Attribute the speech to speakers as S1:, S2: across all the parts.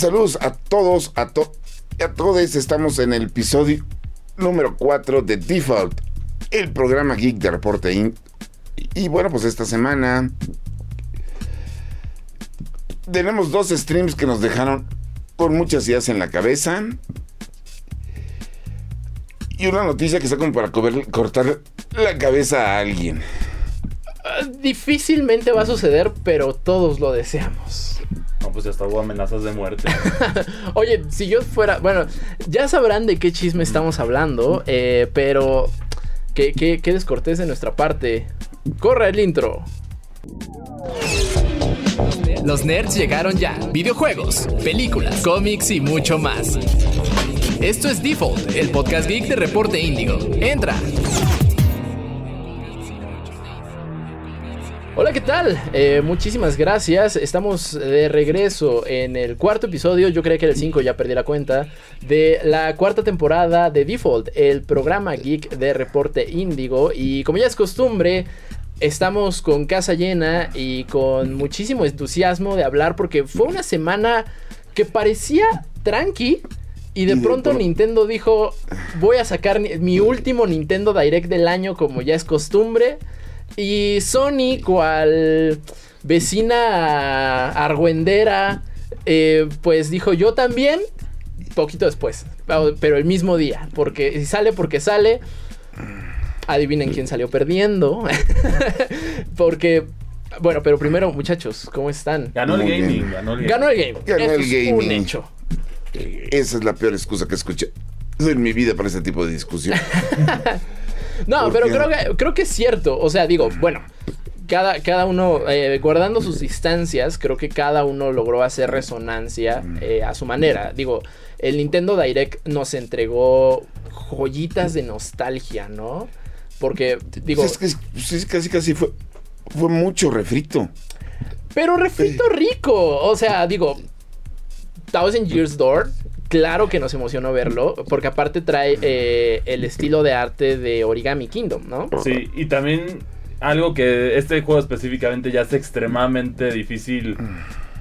S1: Saludos a todos, a, to a todos. Estamos en el episodio número 4 de Default, el programa Geek de Reporte Inc. Y bueno, pues esta semana tenemos dos streams que nos dejaron con muchas ideas en la cabeza. Y una noticia que está como para cortar la cabeza a alguien.
S2: Ah, difícilmente va a suceder, pero todos lo deseamos.
S3: Pues hasta hubo amenazas de muerte.
S2: Oye, si yo fuera. Bueno, ya sabrán de qué chisme estamos hablando, eh, pero. Qué, qué, qué descortés de nuestra parte. Corre el intro.
S4: Los nerds llegaron ya. Videojuegos, películas, cómics y mucho más. Esto es Default, el podcast geek de Reporte Índigo. Entra.
S2: Hola, ¿qué tal? Eh, muchísimas gracias. Estamos de regreso en el cuarto episodio, yo creo que el 5 ya perdí la cuenta, de la cuarta temporada de Default, el programa geek de Reporte Índigo. Y como ya es costumbre, estamos con casa llena y con muchísimo entusiasmo de hablar porque fue una semana que parecía tranqui. Y de pronto Nintendo dijo, voy a sacar mi último Nintendo Direct del año como ya es costumbre. Y Sony, cual vecina argüendera, eh, pues dijo yo también, poquito después, pero el mismo día, porque si sale porque sale, adivinen quién salió perdiendo, porque bueno, pero primero, muchachos, ¿cómo están?
S3: Ganó el gaming, ganó el gaming.
S2: Ganó el gaming.
S1: Ganó el gaming.
S2: un hecho.
S1: Esa es la peor excusa que escuché en mi vida para ese tipo de discusión.
S2: No, pero creo que, creo que es cierto. O sea, digo, bueno, cada, cada uno, eh, guardando sus distancias, creo que cada uno logró hacer resonancia eh, a su manera. Digo, el Nintendo Direct nos entregó joyitas de nostalgia, ¿no? Porque, digo...
S1: Pues es que pues casi, casi fue, fue mucho refrito.
S2: Pero refrito rico. O sea, digo, Thousand Years Door claro que nos emocionó verlo, porque aparte trae eh, el estilo de arte de Origami Kingdom, ¿no?
S3: Sí, y también algo que este juego específicamente ya es extremadamente difícil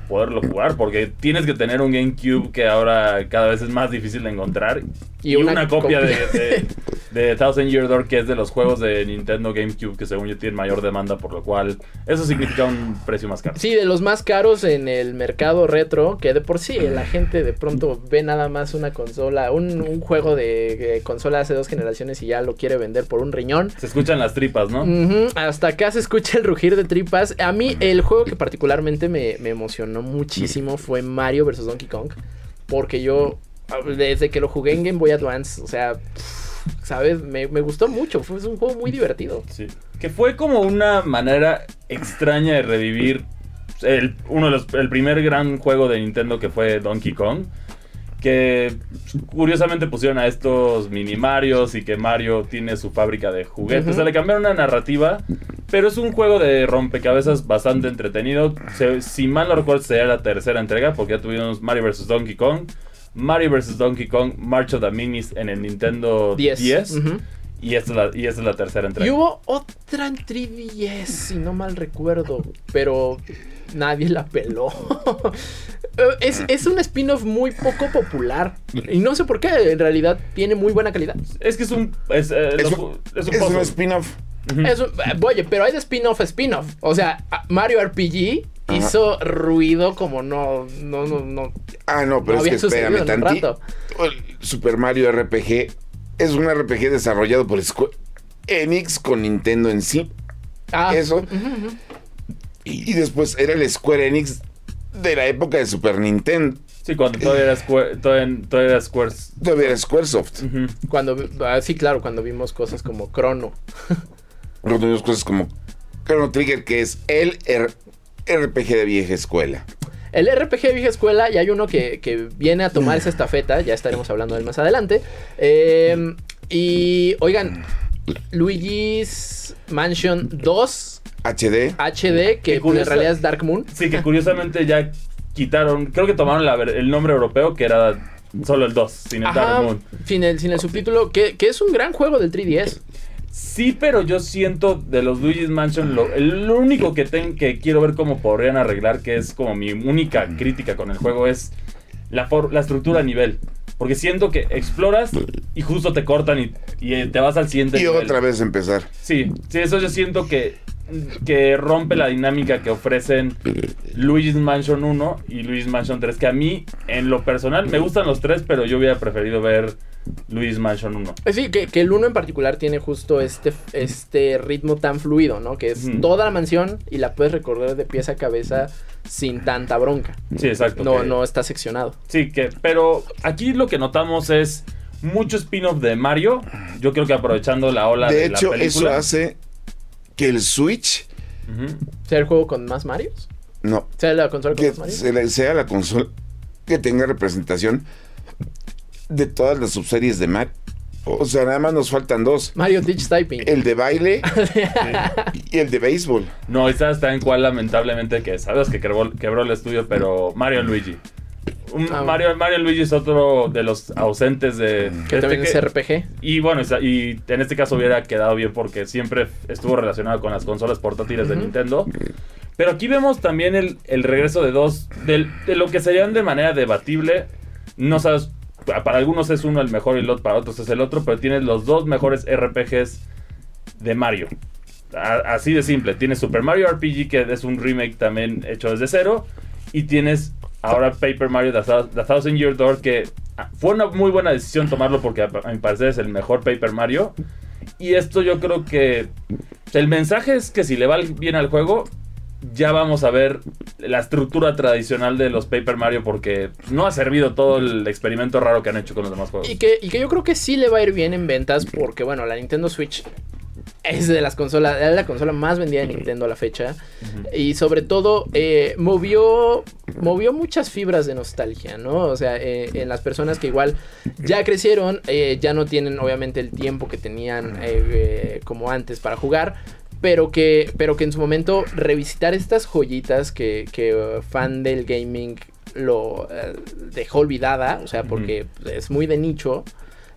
S3: poderlo jugar, porque tienes que tener un GameCube que ahora cada vez es más difícil de encontrar. Y, una, copia, De, de, Thousand Year Door, que es de los juegos de Nintendo GameCube, que según yo tiene mayor demanda, por lo cual eso significa un precio más caro.
S2: Sí, de los más caros en el mercado retro, que de por sí la gente de pronto ve nada más una consola, un, juego de, consola hace dos generaciones y ya lo quiere vender por un riñón.
S3: Se escuchan las tripas, ¿no?
S2: Hasta acá se escucha el rugir de tripas. A mí el juego que particularmente me, me emocionó muchísimo fue Mario vs. Donkey Kong. Porque yo, desde que lo jugué en Game Boy Advance, o sea, ¿sabes? Me, gustó mucho. Fue un juego muy divertido.
S3: Sí. Que fue como una manera extraña de revivir el, uno de los, el primer gran juego de Nintendo que fue Donkey Kong que curiosamente pusieron a estos mini Marios y que Mario tiene su fábrica de juguetes. O sea, le cambiaron una narrativa, pero es un juego de rompecabezas bastante entretenido. si mal no recuerdo, sería la tercera entrega, porque ya tuvimos Mario vs. Donkey Kong, Mario vs. Donkey Kong, March of the Minis en el Nintendo 10. Y esta, es la, y es la tercera entrega.
S2: Y hubo otra en 3DS, si no mal recuerdo. Pero nadie la peló. es, un spin-off muy poco popular. Y no sé por qué, en realidad tiene muy buena calidad.
S3: Es que es un. Es, eh,
S1: un, spin-off.
S2: oye, pero hay de spin-off spin-off. O sea, Mario RPG hizo ruido como no. No, no, no.
S1: Ah, no, pero es que espérame tantito. Super Mario RPG es un RPG desarrollado por Square Enix con Nintendo en sí. Ah. Eso. Y, después era el Square Enix de la época de Super Nintendo.
S3: Sí, cuando todavía era, Square, todavía, era Square...
S1: Todavía era Squaresoft.
S2: Cuando, ah, sí, claro, cuando vimos cosas como Chrono.
S1: cuando vimos cosas como Chrono Trigger, que es el RPG de vieja escuela.
S2: El RPG de vieja escuela, y hay uno que, viene a tomar esa estafeta, ya estaremos hablando de él más adelante. Em, y, oigan, Luigi's Mansion 2
S1: HD.
S2: HD, que en realidad es Dark Moon.
S3: Sí, que curiosamente ya quitaron, creo que tomaron el nombre europeo que era solo el 2, sin el Dark Moon.
S2: Sin el, sin el subtítulo, que, es un gran juego del 3DS.
S3: Sí, pero yo siento de los Luigi's Mansion, lo, el único que, ten, que quiero ver cómo podrían arreglar, que es como mi única crítica con el juego, es la, la estructura a nivel. Porque siento que exploras y justo te cortan y, y te vas al siguiente
S1: y otra vez empezar.
S3: Sí, sí, eso yo siento que, que rompe la dinámica que ofrecen Luigi's Mansion 1 y Luigi's Mansion 3. Que a mí, en lo personal, me gustan los tres, pero yo hubiera preferido ver Luigi's Mansion 1.
S2: Eh, sí, que, que, el 1 en particular tiene justo este, este ritmo tan fluido, ¿no? Que es toda la mansión y la puedes recorrer de pieza a cabeza sin tanta bronca.
S3: Sí, exacto.
S2: No, no está seccionado.
S3: Sí, que, pero aquí lo que notamos es mucho spin-off de Mario. Yo creo que aprovechando la ola de,
S1: de hecho, eso hace que el Switch
S2: sea el juego con más Marios.
S1: No.
S2: Sea la consola con más Marios.
S1: Sea la consola que tenga representación de todas las subseries de Mario. O sea, nada más nos faltan dos.
S2: Mario Teach Typing.
S1: El de baile y el de béisbol.
S3: No, esa está en cual lamentablemente que sabes que quebró, el estudio, pero Mario Luigi. Ah, Mario, Mario Luigi es otro de los ausentes de...
S2: Que este también es RPG.
S3: Y bueno, y en este caso hubiera quedado bien porque siempre estuvo relacionado con las consolas portátiles de Nintendo. Pero aquí vemos también el, regreso de dos, de, de lo que serían de manera debatible. No sabes para algunos es uno el mejor y para otros es el otro, pero tienes los dos mejores RPGs de Mario. así de simple. Tienes Super Mario RPG, que es un remake también hecho desde cero. Y tienes ahora Paper Mario The, Thousand Year Door, que ah, fue una muy buena decisión tomarlo porque a, mi parecer es el mejor Paper Mario. Y esto yo creo que el mensaje es que si le va bien al juego, ya vamos a ver la estructura tradicional de los Paper Mario porque no ha servido todo el experimento raro que han hecho con los demás juegos.
S2: Y que, y que yo creo que sí le va a ir bien en ventas porque, bueno, la Nintendo Switch es de las consolas, es la consola más vendida de Nintendo a la fecha. Y sobre todo, eh, movió, movió muchas fibras de nostalgia, ¿no? O sea, eh, en las personas que igual ya crecieron, eh, ya no tienen obviamente el tiempo que tenían como antes para jugar pero que, pero que en su momento revisitar estas joyitas que, que uh, fan del gaming lo uh, dejó olvidada, o sea, porque es muy de nicho.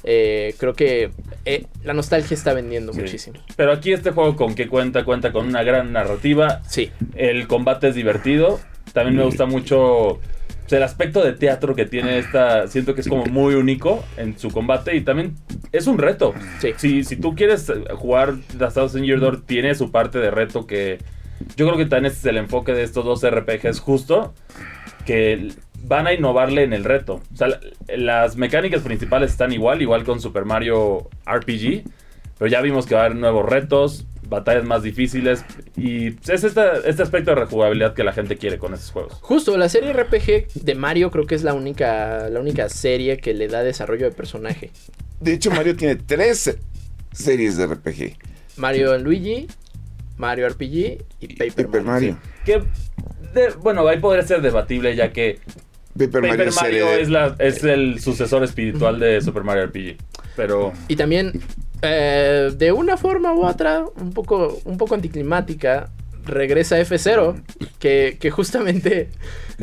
S2: Eh, creo que eh, la nostalgia está vendiendo muchísimo.
S3: Pero aquí este juego con que cuenta, cuenta con una gran narrativa.
S2: Sí.
S3: El combate es divertido. También me gusta mucho el aspecto de teatro que tiene esta, siento que es como muy único en su combate y también es un reto. Si, si tú quieres jugar The Thousand Year Door, tiene su parte de reto que yo creo que también este es el enfoque de estos dos RPGs justo, que van a innovarle en el reto. O sea, las mecánicas principales están igual, igual con Super Mario RPG, pero ya vimos que va a haber nuevos retos, batallas más difíciles. Y es este aspecto de rejugabilidad que la gente quiere con estos juegos.
S2: Justo, la serie RPG de Mario creo que es la única, la única serie que le da desarrollo de personaje.
S1: De hecho, Mario tiene tres series de RPG.
S2: Mario Luigi, Mario RPG y Paper, Mario.
S3: Que, bueno, ahí podría ser debatible ya que Paper, Mario, es, la, es el sucesor espiritual de Super Mario RPG. Pero...
S2: Y también eh, de una forma u otra, un poco, un poco anticlimática, regresa F0, que, que justamente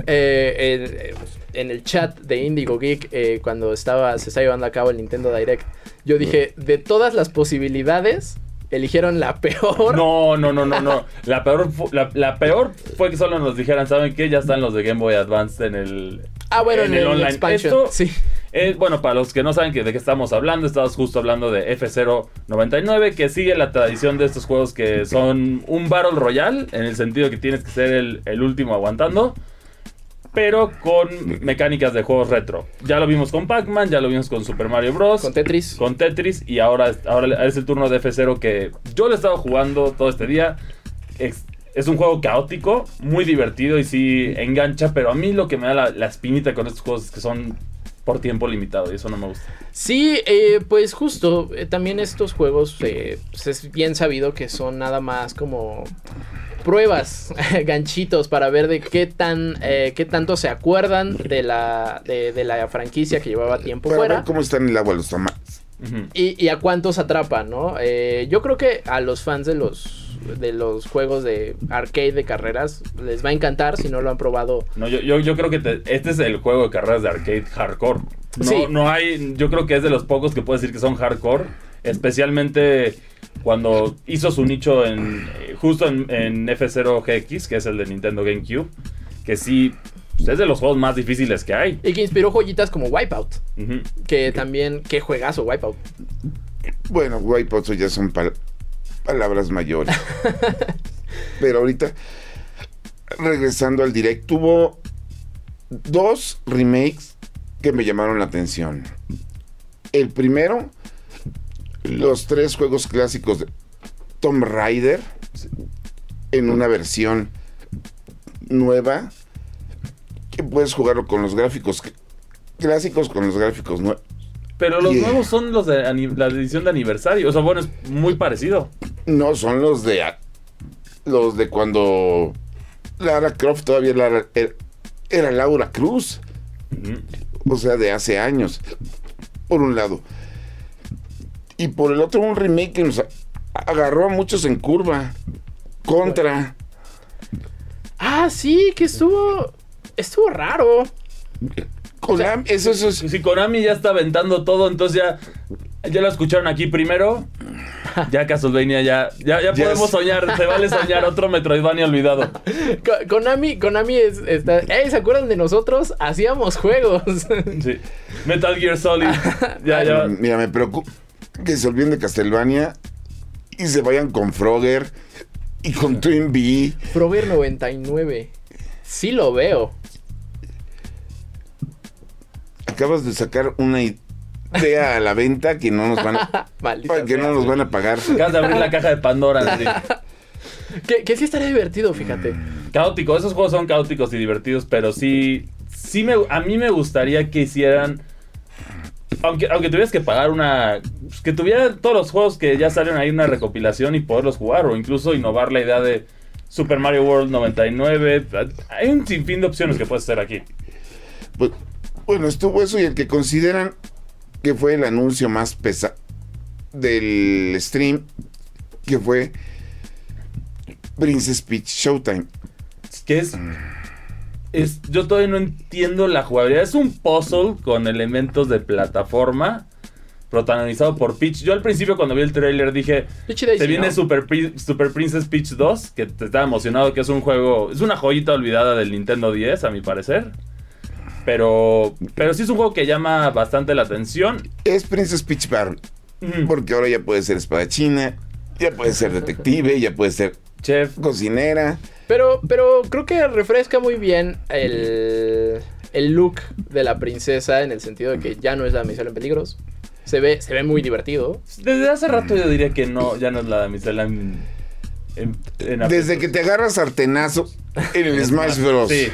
S2: eh, en, el chat de Indigo Geek, eh, cuando estaba, se estaba llevando a cabo el Nintendo Direct, yo dije, de todas las posibilidades, eligieron la peor.
S3: No, no, no, no, no. La peor, la, peor fue que solo nos dijeran, ¿saben qué? Ya están los de Game Boy Advance en el...
S2: Ah, bueno, en, el, online. Expansion. sí.
S3: Eh, bueno, para los que no saben de qué estamos hablando, estamos justo hablando de F099, que sigue la tradición de estos juegos que son un Battle Royale, en el sentido que tienes que ser el, último aguantando, pero con mecánicas de juegos retro. Ya lo vimos con Pac-Man, ya lo vimos con Super Mario Bros.
S2: Con Tetris.
S3: Con Tetris, y ahora, ahora es el turno de F0 que yo le he estado jugando todo este día. Es, un juego caótico, muy divertido y sí engancha, pero a mí lo que me da la, la espinita con estos juegos es que son por tiempo limitado y eso no me gusta.
S2: Sí, eh, pues justo, eh, también estos juegos eh, pues es bien sabido que son nada más como pruebas, ganchitos para ver de qué tan qué tanto se acuerdan de la de, la franquicia que llevaba tiempo fuera. Ver
S1: cómo están en el agua los tomates.
S2: y, y, a cuántos atrapan, ¿no? yo creo que a los fans de los de los juegos de arcade de carreras les va a encantar si no lo han probado.
S3: No, yo, yo, creo que este es el juego de carreras de arcade hardcore. No, no hay, yo creo que es de los pocos que puedo decir que son hardcore, especialmente cuando hizo su nicho en justo en, F0GX, que es el de Nintendo GameCube, que sí es de los juegos más difíciles que hay.
S2: Y que inspiró joyitas como Wipeout. Que también, qué juegazo Wipeout.
S1: Bueno, Wipeout ya son palabras mayores. Pero ahorita, regresando al direct, tuvo dos remakes que me llamaron la atención. El primero, los tres juegos clásicos de Tomb Raider en una versión nueva que puedes jugarlo con los gráficos clásicos con los gráficos nuevos.
S3: Pero los nuevos son los de la edición de aniversario. O sea, bueno, es muy parecido.
S1: No, son los de los de cuando Lara Croft todavía era, Laura Cruz. O sea, de hace años. Por un lado. Y por el otro, un remake que nos agarró a muchos en curva. Contra.
S2: Ah, sí, que estuvo. Estuvo raro.
S3: Konami, eso, eso, Si Konami ya está aventando todo, entonces ya. Ya lo escucharon aquí primero. Ya Castlevania, ya, ya, ya podemos soñar. Se vale soñar otro Metroidvania olvidado.
S2: Konami, Konami es, está. ¿Se acuerdan de nosotros? Hacíamos juegos.
S3: Sí. Metal Gear Solid. ya, ya.
S1: Mira, me preocupa que se olviden de Castlevania y se vayan con Frogger y con Twin B.
S2: Frogger 99. Sí lo veo.
S1: Acabas de sacar una idea a la venta que no nos van a, que no nos van a pagar.
S3: Acabas de abrir la caja de Pandora.
S2: que, que sí estaría divertido, fíjate.
S3: Caótico, esos juegos son caóticos y divertidos, pero sí, sí me, a mí me gustaría que hicieran aunque, aunque tuvieras que pagar una. Que tuviera todos los juegos que ya salen ahí una recopilación y poderlos jugar, o incluso innovar la idea de Super Mario World 99. Hay un sinfín de opciones que puedes hacer aquí.
S1: Pues, bueno, estuvo eso y el que consideran que fue el anuncio más pesado del stream, que fue Princess Peach Showtime.
S3: Que es yo todavía no entiendo la jugabilidad. Es un puzzle con elementos de plataforma protagonizado por Peach. Yo al principio cuando vi el trailer dije, se viene Super, Super Princess Peach 2, que te estaba emocionado, que es un juego, es una joyita olvidada del Nintendo 10 a mi parecer. Pero, pero sí es un juego que llama bastante la atención.
S1: Es Princess Peach Barbie. Porque ahora ya puede ser espadachina, ya puede ser detective, ya puede ser chef, cocinera.
S2: Pero, pero creo que refresca muy bien el, el look de la princesa en el sentido de que ya no es la damisela en peligros. Se ve, se ve muy divertido.
S3: Desde hace rato yo diría que no, ya no es la damisela en,
S1: Desde que te agarras sartenazo en el Smash Bros.
S3: Sí,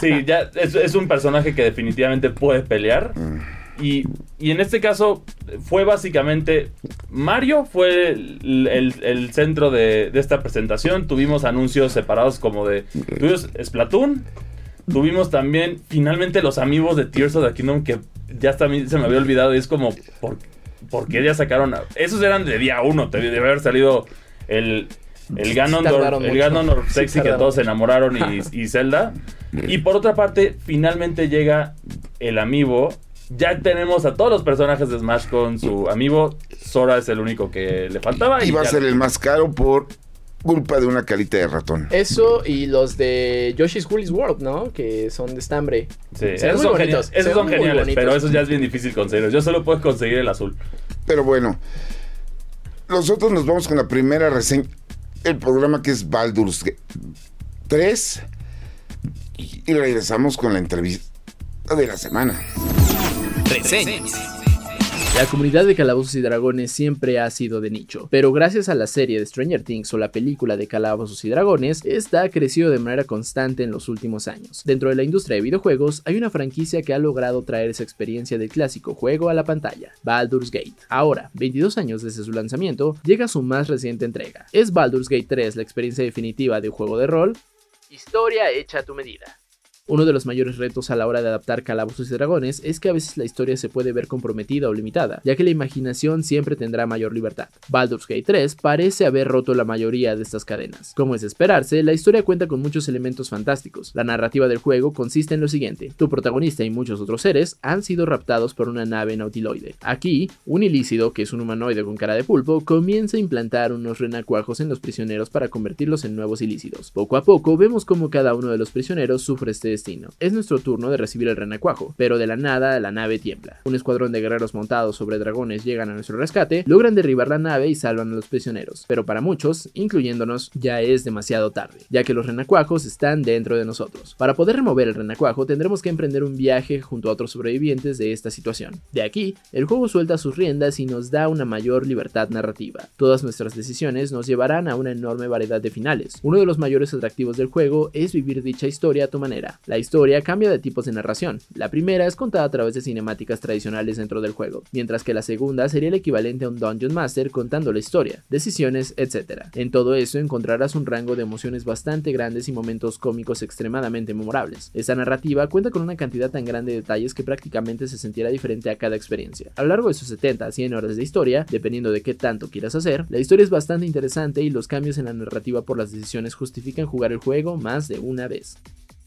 S3: sí ya es, es, un personaje que definitivamente puede pelear. Mm. Y, en este caso fue básicamente Mario fue el, centro de, esta presentación. Tuvimos anuncios separados como de... Tuvimos Splatoon. Tuvimos también finalmente los amigos de Tears of the Kingdom que ya también se me había olvidado y es como... ¿Por, ¿por qué ya sacaron? Esos eran de día uno. Debe haber salido el, el Ganondorf, el sexy que todos se enamoraron y, y Zelda. Y por otra parte, finalmente llega el amigo ya tenemos a todos los personajes de Smash con su amigo. Sora es el único que le faltaba.
S1: Y, va a ser el más caro por culpa de una carita de ratón.
S2: Eso y los de Yoshi's Woolly's World, ¿no? Que son de estambre.
S3: Sí, esos son, bonitos, esos son geniales, pero esos ya es bien difícil conseguir. Yo solo puedo conseguir el azul.
S1: Pero bueno, nosotros nos vamos con la primera reseña. El programa que es Baldur's 3. Y regresamos con la entrevista de la semana.
S4: La comunidad de Calabozos y Dragones siempre ha sido de nicho, pero gracias a la serie de Stranger Things o la película de Calabozos y Dragones, esta ha crecido de manera constante en los últimos años. Dentro de la industria de videojuegos, hay una franquicia que ha logrado traer esa experiencia del clásico juego a la pantalla, Baldur's Gate. Ahora, 22 años desde su lanzamiento, llega su más reciente entrega. ¿Es Baldur's Gate 3 la experiencia definitiva de un juego de rol? Historia hecha a tu medida. Uno de los mayores retos a la hora de adaptar Calabozos y Dragones es que a veces la historia se puede ver comprometida o limitada, ya que la imaginación siempre tendrá mayor libertad. Baldur's Gate 3 parece haber roto la mayoría de estas cadenas. Como es de esperarse, la historia cuenta con muchos elementos fantásticos. La narrativa del juego consiste en lo siguiente: tu protagonista y muchos otros seres han sido raptados por una nave nautiloide. Aquí, un ilícido, que es un humanoide con cara de pulpo, comienza a implantar unos renacuajos en los prisioneros para convertirlos en nuevos ilícidos. Poco a poco vemos cómo cada uno de los prisioneros sufre este destino. Es nuestro turno de recibir el renacuajo, pero de la nada la nave tiembla. Un escuadrón de guerreros montados sobre dragones llegan a nuestro rescate, logran derribar la nave y salvan a los prisioneros, pero para muchos, incluyéndonos, ya es demasiado tarde, ya que los renacuajos están dentro de nosotros. Para poder remover el renacuajo tendremos que emprender un viaje junto a otros sobrevivientes de esta situación. De aquí, el juego suelta sus riendas y nos da una mayor libertad narrativa. Todas nuestras decisiones nos llevarán a una enorme variedad de finales. Uno de los mayores atractivos del juego es vivir dicha historia a tu manera. La historia cambia de tipos de narración. La primera es contada a través de cinemáticas tradicionales dentro del juego, mientras que la segunda sería el equivalente a un Dungeon Master contando la historia, decisiones, etc. En todo eso encontrarás un rango de emociones bastante grandes y momentos cómicos extremadamente memorables. Esta narrativa cuenta con una cantidad tan grande de detalles que prácticamente se sentirá diferente a cada experiencia. A lo largo de sus 70 a 100 horas de historia, dependiendo de qué tanto quieras hacer, la historia es bastante interesante y los cambios en la narrativa por las decisiones justifican jugar el juego más de una vez.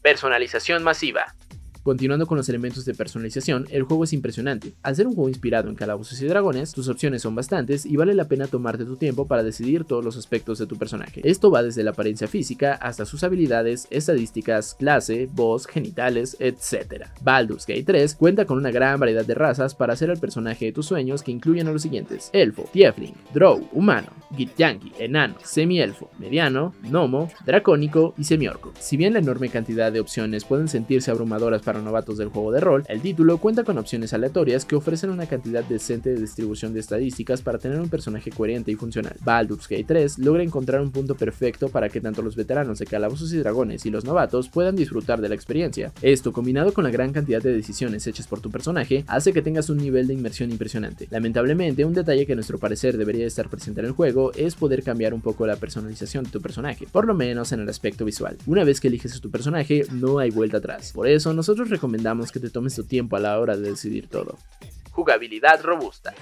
S4: Personalización masiva. Continuando con los elementos de personalización, el juego es impresionante. Al ser un juego inspirado en Calabozos y Dragones, tus opciones son bastantes y vale la pena tomarte tu tiempo para decidir todos los aspectos de tu personaje. Esto va desde la apariencia física hasta sus habilidades, estadísticas, clase, voz, genitales, etc. Baldur's Gate 3 cuenta con una gran variedad de razas para hacer al personaje de tus sueños que incluyen a los siguientes: Elfo, Tiefling, Drow, Humano, Githyanki, Enano, Semi-Elfo, Mediano, Gnomo, Dracónico y Semiorco. Si bien la enorme cantidad de opciones pueden sentirse abrumadoras para novatos del juego de rol, el título cuenta con opciones aleatorias que ofrecen una cantidad decente de distribución de estadísticas para tener un personaje coherente y funcional. Baldur's Gate 3 logra encontrar un punto perfecto para que tanto los veteranos de Calabozos y Dragones y los novatos puedan disfrutar de la experiencia. Esto, combinado con la gran cantidad de decisiones hechas por tu personaje, hace que tengas un nivel de inmersión impresionante. Lamentablemente, un detalle que a nuestro parecer debería estar presente en el juego es poder cambiar un poco la personalización de tu personaje, por lo menos en el aspecto visual. Una vez que eliges a tu personaje, no hay vuelta atrás. Por eso, nosotros recomendamos que te tomes tu tiempo a la hora de decidir todo. Jugabilidad robusta.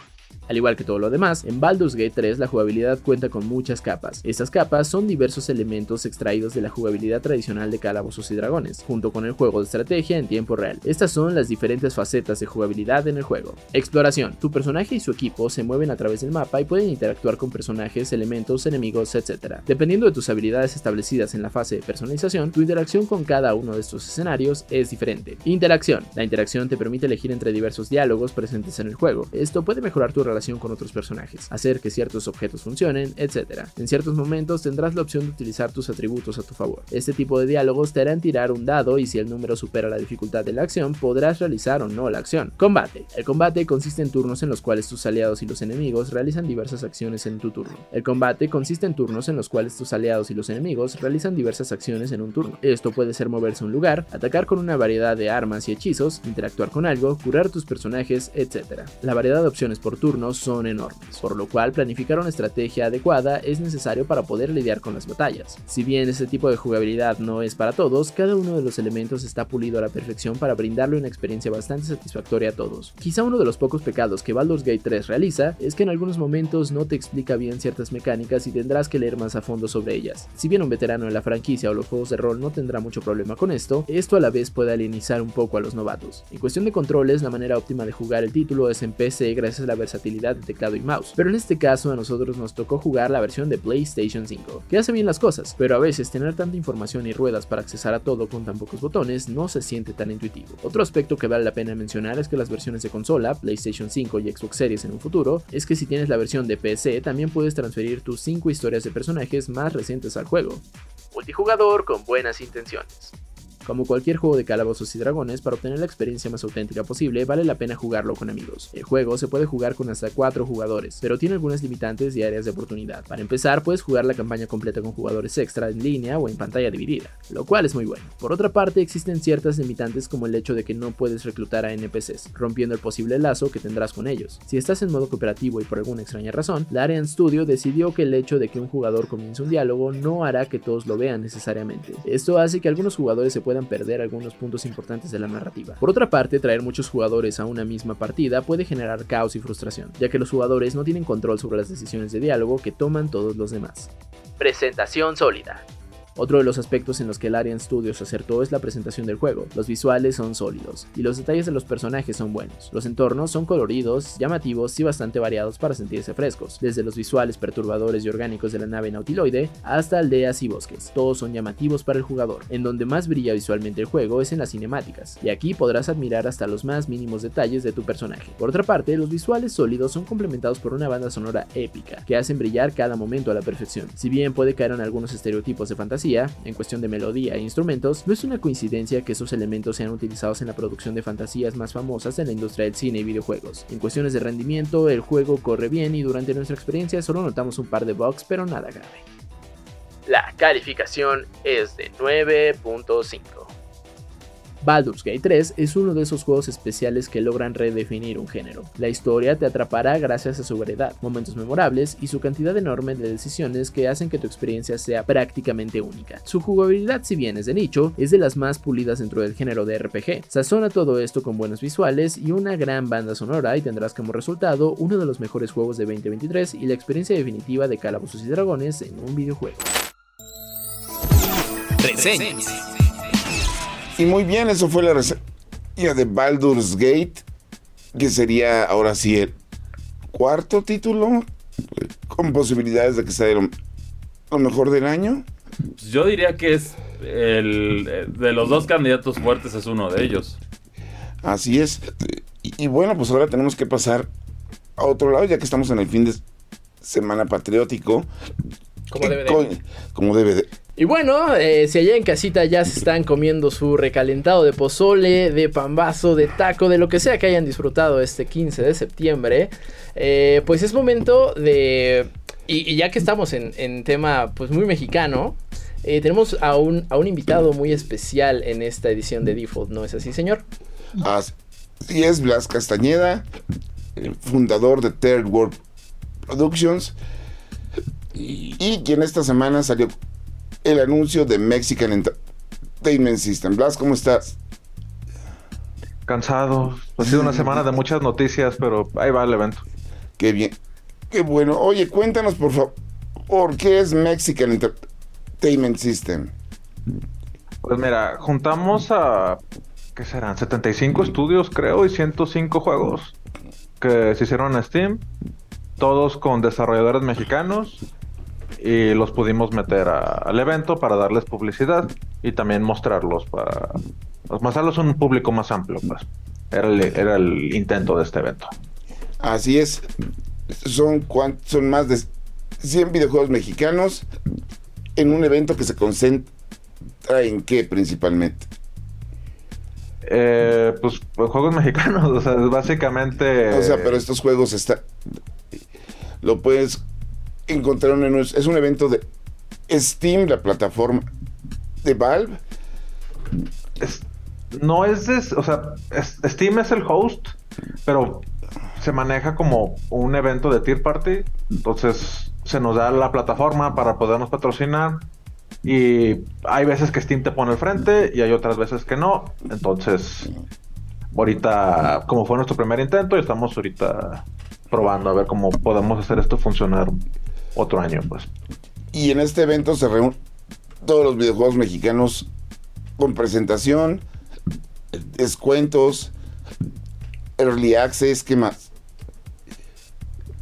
S4: Al igual que todo lo demás, en Baldur's Gate 3 la jugabilidad cuenta con muchas capas. Estas capas son diversos elementos extraídos de la jugabilidad tradicional de Calabozos y Dragones, junto con el juego de estrategia en tiempo real. Estas son las diferentes facetas de jugabilidad en el juego. Exploración. Tu personaje y su equipo se mueven a través del mapa y pueden interactuar con personajes, elementos, enemigos, etc. Dependiendo de tus habilidades establecidas en la fase de personalización, tu interacción con cada uno de estos escenarios es diferente. Interacción. La interacción te permite elegir entre diversos diálogos presentes en el juego. Esto puede mejorar tu relación con otros personajes, hacer que ciertos objetos funcionen, etc. En ciertos momentos tendrás la opción de utilizar tus atributos a tu favor. Este tipo de diálogos te harán tirar un dado y si el número supera la dificultad de la acción, podrás realizar o no la acción. Combate. El combate consiste en turnos en los cuales tus aliados y los enemigos realizan diversas acciones en tu turno. El combate consiste en turnos en los cuales tus aliados y los enemigos realizan diversas acciones en un turno. Esto puede ser moverse a un lugar, atacar con una variedad de armas y hechizos, interactuar con algo, curar tus personajes, etc. La variedad de opciones por turno son enormes, por lo cual planificar una estrategia adecuada es necesario para poder lidiar con las batallas. Si bien este tipo de jugabilidad no es para todos, cada uno de los elementos está pulido a la perfección para brindarle una experiencia bastante satisfactoria a todos. Quizá uno de los pocos pecados que Baldur's Gate 3 realiza es que en algunos momentos no te explica bien ciertas mecánicas y tendrás que leer más a fondo sobre ellas. Si bien un veterano en la franquicia o los juegos de rol no tendrá mucho problema con esto, esto a la vez puede alienizar un poco a los novatos. En cuestión de controles, la manera óptima de jugar el título es en PC gracias a la versatilidad de teclado y mouse, pero en este caso a nosotros nos tocó jugar la versión de PlayStation 5, que hace bien las cosas, pero a veces tener tanta información y ruedas para accesar a todo con tan pocos botones no se siente tan intuitivo. Otro aspecto que vale la pena mencionar es que las versiones de consola, PlayStation 5 y Xbox Series en un futuro, es que si tienes la versión de PC también puedes transferir tus 5 historias de personajes más recientes al juego. Multijugador con buenas intenciones. Como cualquier juego de calabozos y dragones, para obtener la experiencia más auténtica posible, vale la pena jugarlo con amigos. El juego se puede jugar con hasta 4 jugadores, pero tiene algunas limitantes y áreas de oportunidad. Para empezar, puedes jugar la campaña completa con jugadores extra en línea o en pantalla dividida, lo cual es muy bueno. Por otra parte, existen ciertas limitantes como el hecho de que no puedes reclutar a NPCs, rompiendo el posible lazo que tendrás con ellos. Si estás en modo cooperativo y por alguna extraña razón, Larian Studio decidió que el hecho de que un jugador comience un diálogo no hará que todos lo vean necesariamente. Esto hace que algunos jugadores se puedan perder algunos puntos importantes de la narrativa. Por otra parte, traer muchos jugadores a una misma partida puede generar caos y frustración, ya que los jugadores no tienen control sobre las decisiones de diálogo que toman todos los demás. Presentación sólida. Otro de los aspectos en los que el Arian Studios acertó es la presentación del juego. Los visuales son sólidos y los detalles de los personajes son buenos. Los entornos son coloridos, llamativos y bastante variados para sentirse frescos, desde los visuales perturbadores y orgánicos de la nave nautiloide hasta aldeas y bosques. Todos son llamativos para el jugador. En donde más brilla visualmente el juego es en las cinemáticas, y aquí podrás admirar hasta los más mínimos detalles de tu personaje. Por otra parte, los visuales sólidos son complementados por una banda sonora épica, que hacen brillar cada momento a la perfección. Si bien puede caer en algunos estereotipos de fantasía, en cuestión de melodía e instrumentos, no es una coincidencia que esos elementos sean utilizados en la producción de fantasías más famosas en la industria del cine y videojuegos. En cuestiones de rendimiento, el juego corre bien y durante nuestra experiencia solo notamos un par de bugs, pero nada grave. La calificación es de 9.5. Baldur's Gate 3 es uno de esos juegos especiales que logran redefinir un género. La historia te atrapará gracias a su variedad, momentos memorables y su cantidad enorme de decisiones que hacen que tu experiencia sea prácticamente única. Su jugabilidad, si bien es de nicho, es de las más pulidas dentro del género de RPG. Sazona todo esto con buenos visuales y una gran banda sonora y tendrás como resultado uno de los mejores juegos de 2023 y la experiencia definitiva de Calabozos y Dragones en un videojuego.
S1: Y muy bien, eso fue la reseña de Baldur's Gate, que sería ahora sí el cuarto título, con posibilidades de que sea lo, mejor del año.
S3: Pues yo diría que es el de los dos candidatos fuertes es uno de ellos.
S1: Así es. Y, bueno, pues ahora tenemos que pasar a otro lado, ya que estamos en el fin de semana patriótico.
S2: Como debe de.
S1: Como debe de.
S2: Y bueno, eh, si allá en casita ya se están comiendo su recalentado de pozole, de pambazo, de taco, de lo que sea que hayan disfrutado este 15 de septiembre, eh, pues es momento de... Y, ya que estamos en, tema pues muy mexicano, eh, tenemos a un, a un invitado muy especial en esta edición de Default, ¿no es así, señor?
S1: Así es, Blas Castañeda, fundador de Third World Productions, y quien esta semana salió el anuncio de Mexican Entertainment System. Blas, ¿cómo estás?
S5: Cansado. Ha sido una semana de muchas noticias, pero ahí va el evento.
S1: Qué bien. Qué bueno. Oye, cuéntanos, por favor, ¿por qué es Mexican Entertainment System?
S5: Pues mira, juntamos a, ¿qué serán? 75 estudios, creo, y 105 juegos que se hicieron en Steam, todos con desarrolladores mexicanos y los pudimos meter al evento para darles publicidad y también mostrarlos para pues, mostrarlos a un público más amplio pues. Era el, era el intento de este evento.
S1: Así es. Son son más de 100 videojuegos mexicanos en un evento que se concentra en qué principalmente
S5: eh, pues, pues juegos mexicanos o sea básicamente
S1: o sea pero estos juegos está lo puedes encontraron en es un evento de Steam, la plataforma de Valve.
S5: no es, de, o sea, Steam es el host, pero se maneja como un evento de tier party, entonces se nos da la plataforma para podernos patrocinar y hay veces que Steam te pone el frente y hay otras veces que no, entonces ahorita como fue nuestro primer intento estamos ahorita probando a ver cómo podemos hacer esto funcionar otro año, pues.
S1: Y en este evento se reúnen todos los videojuegos mexicanos con presentación, descuentos, early access, ¿qué más?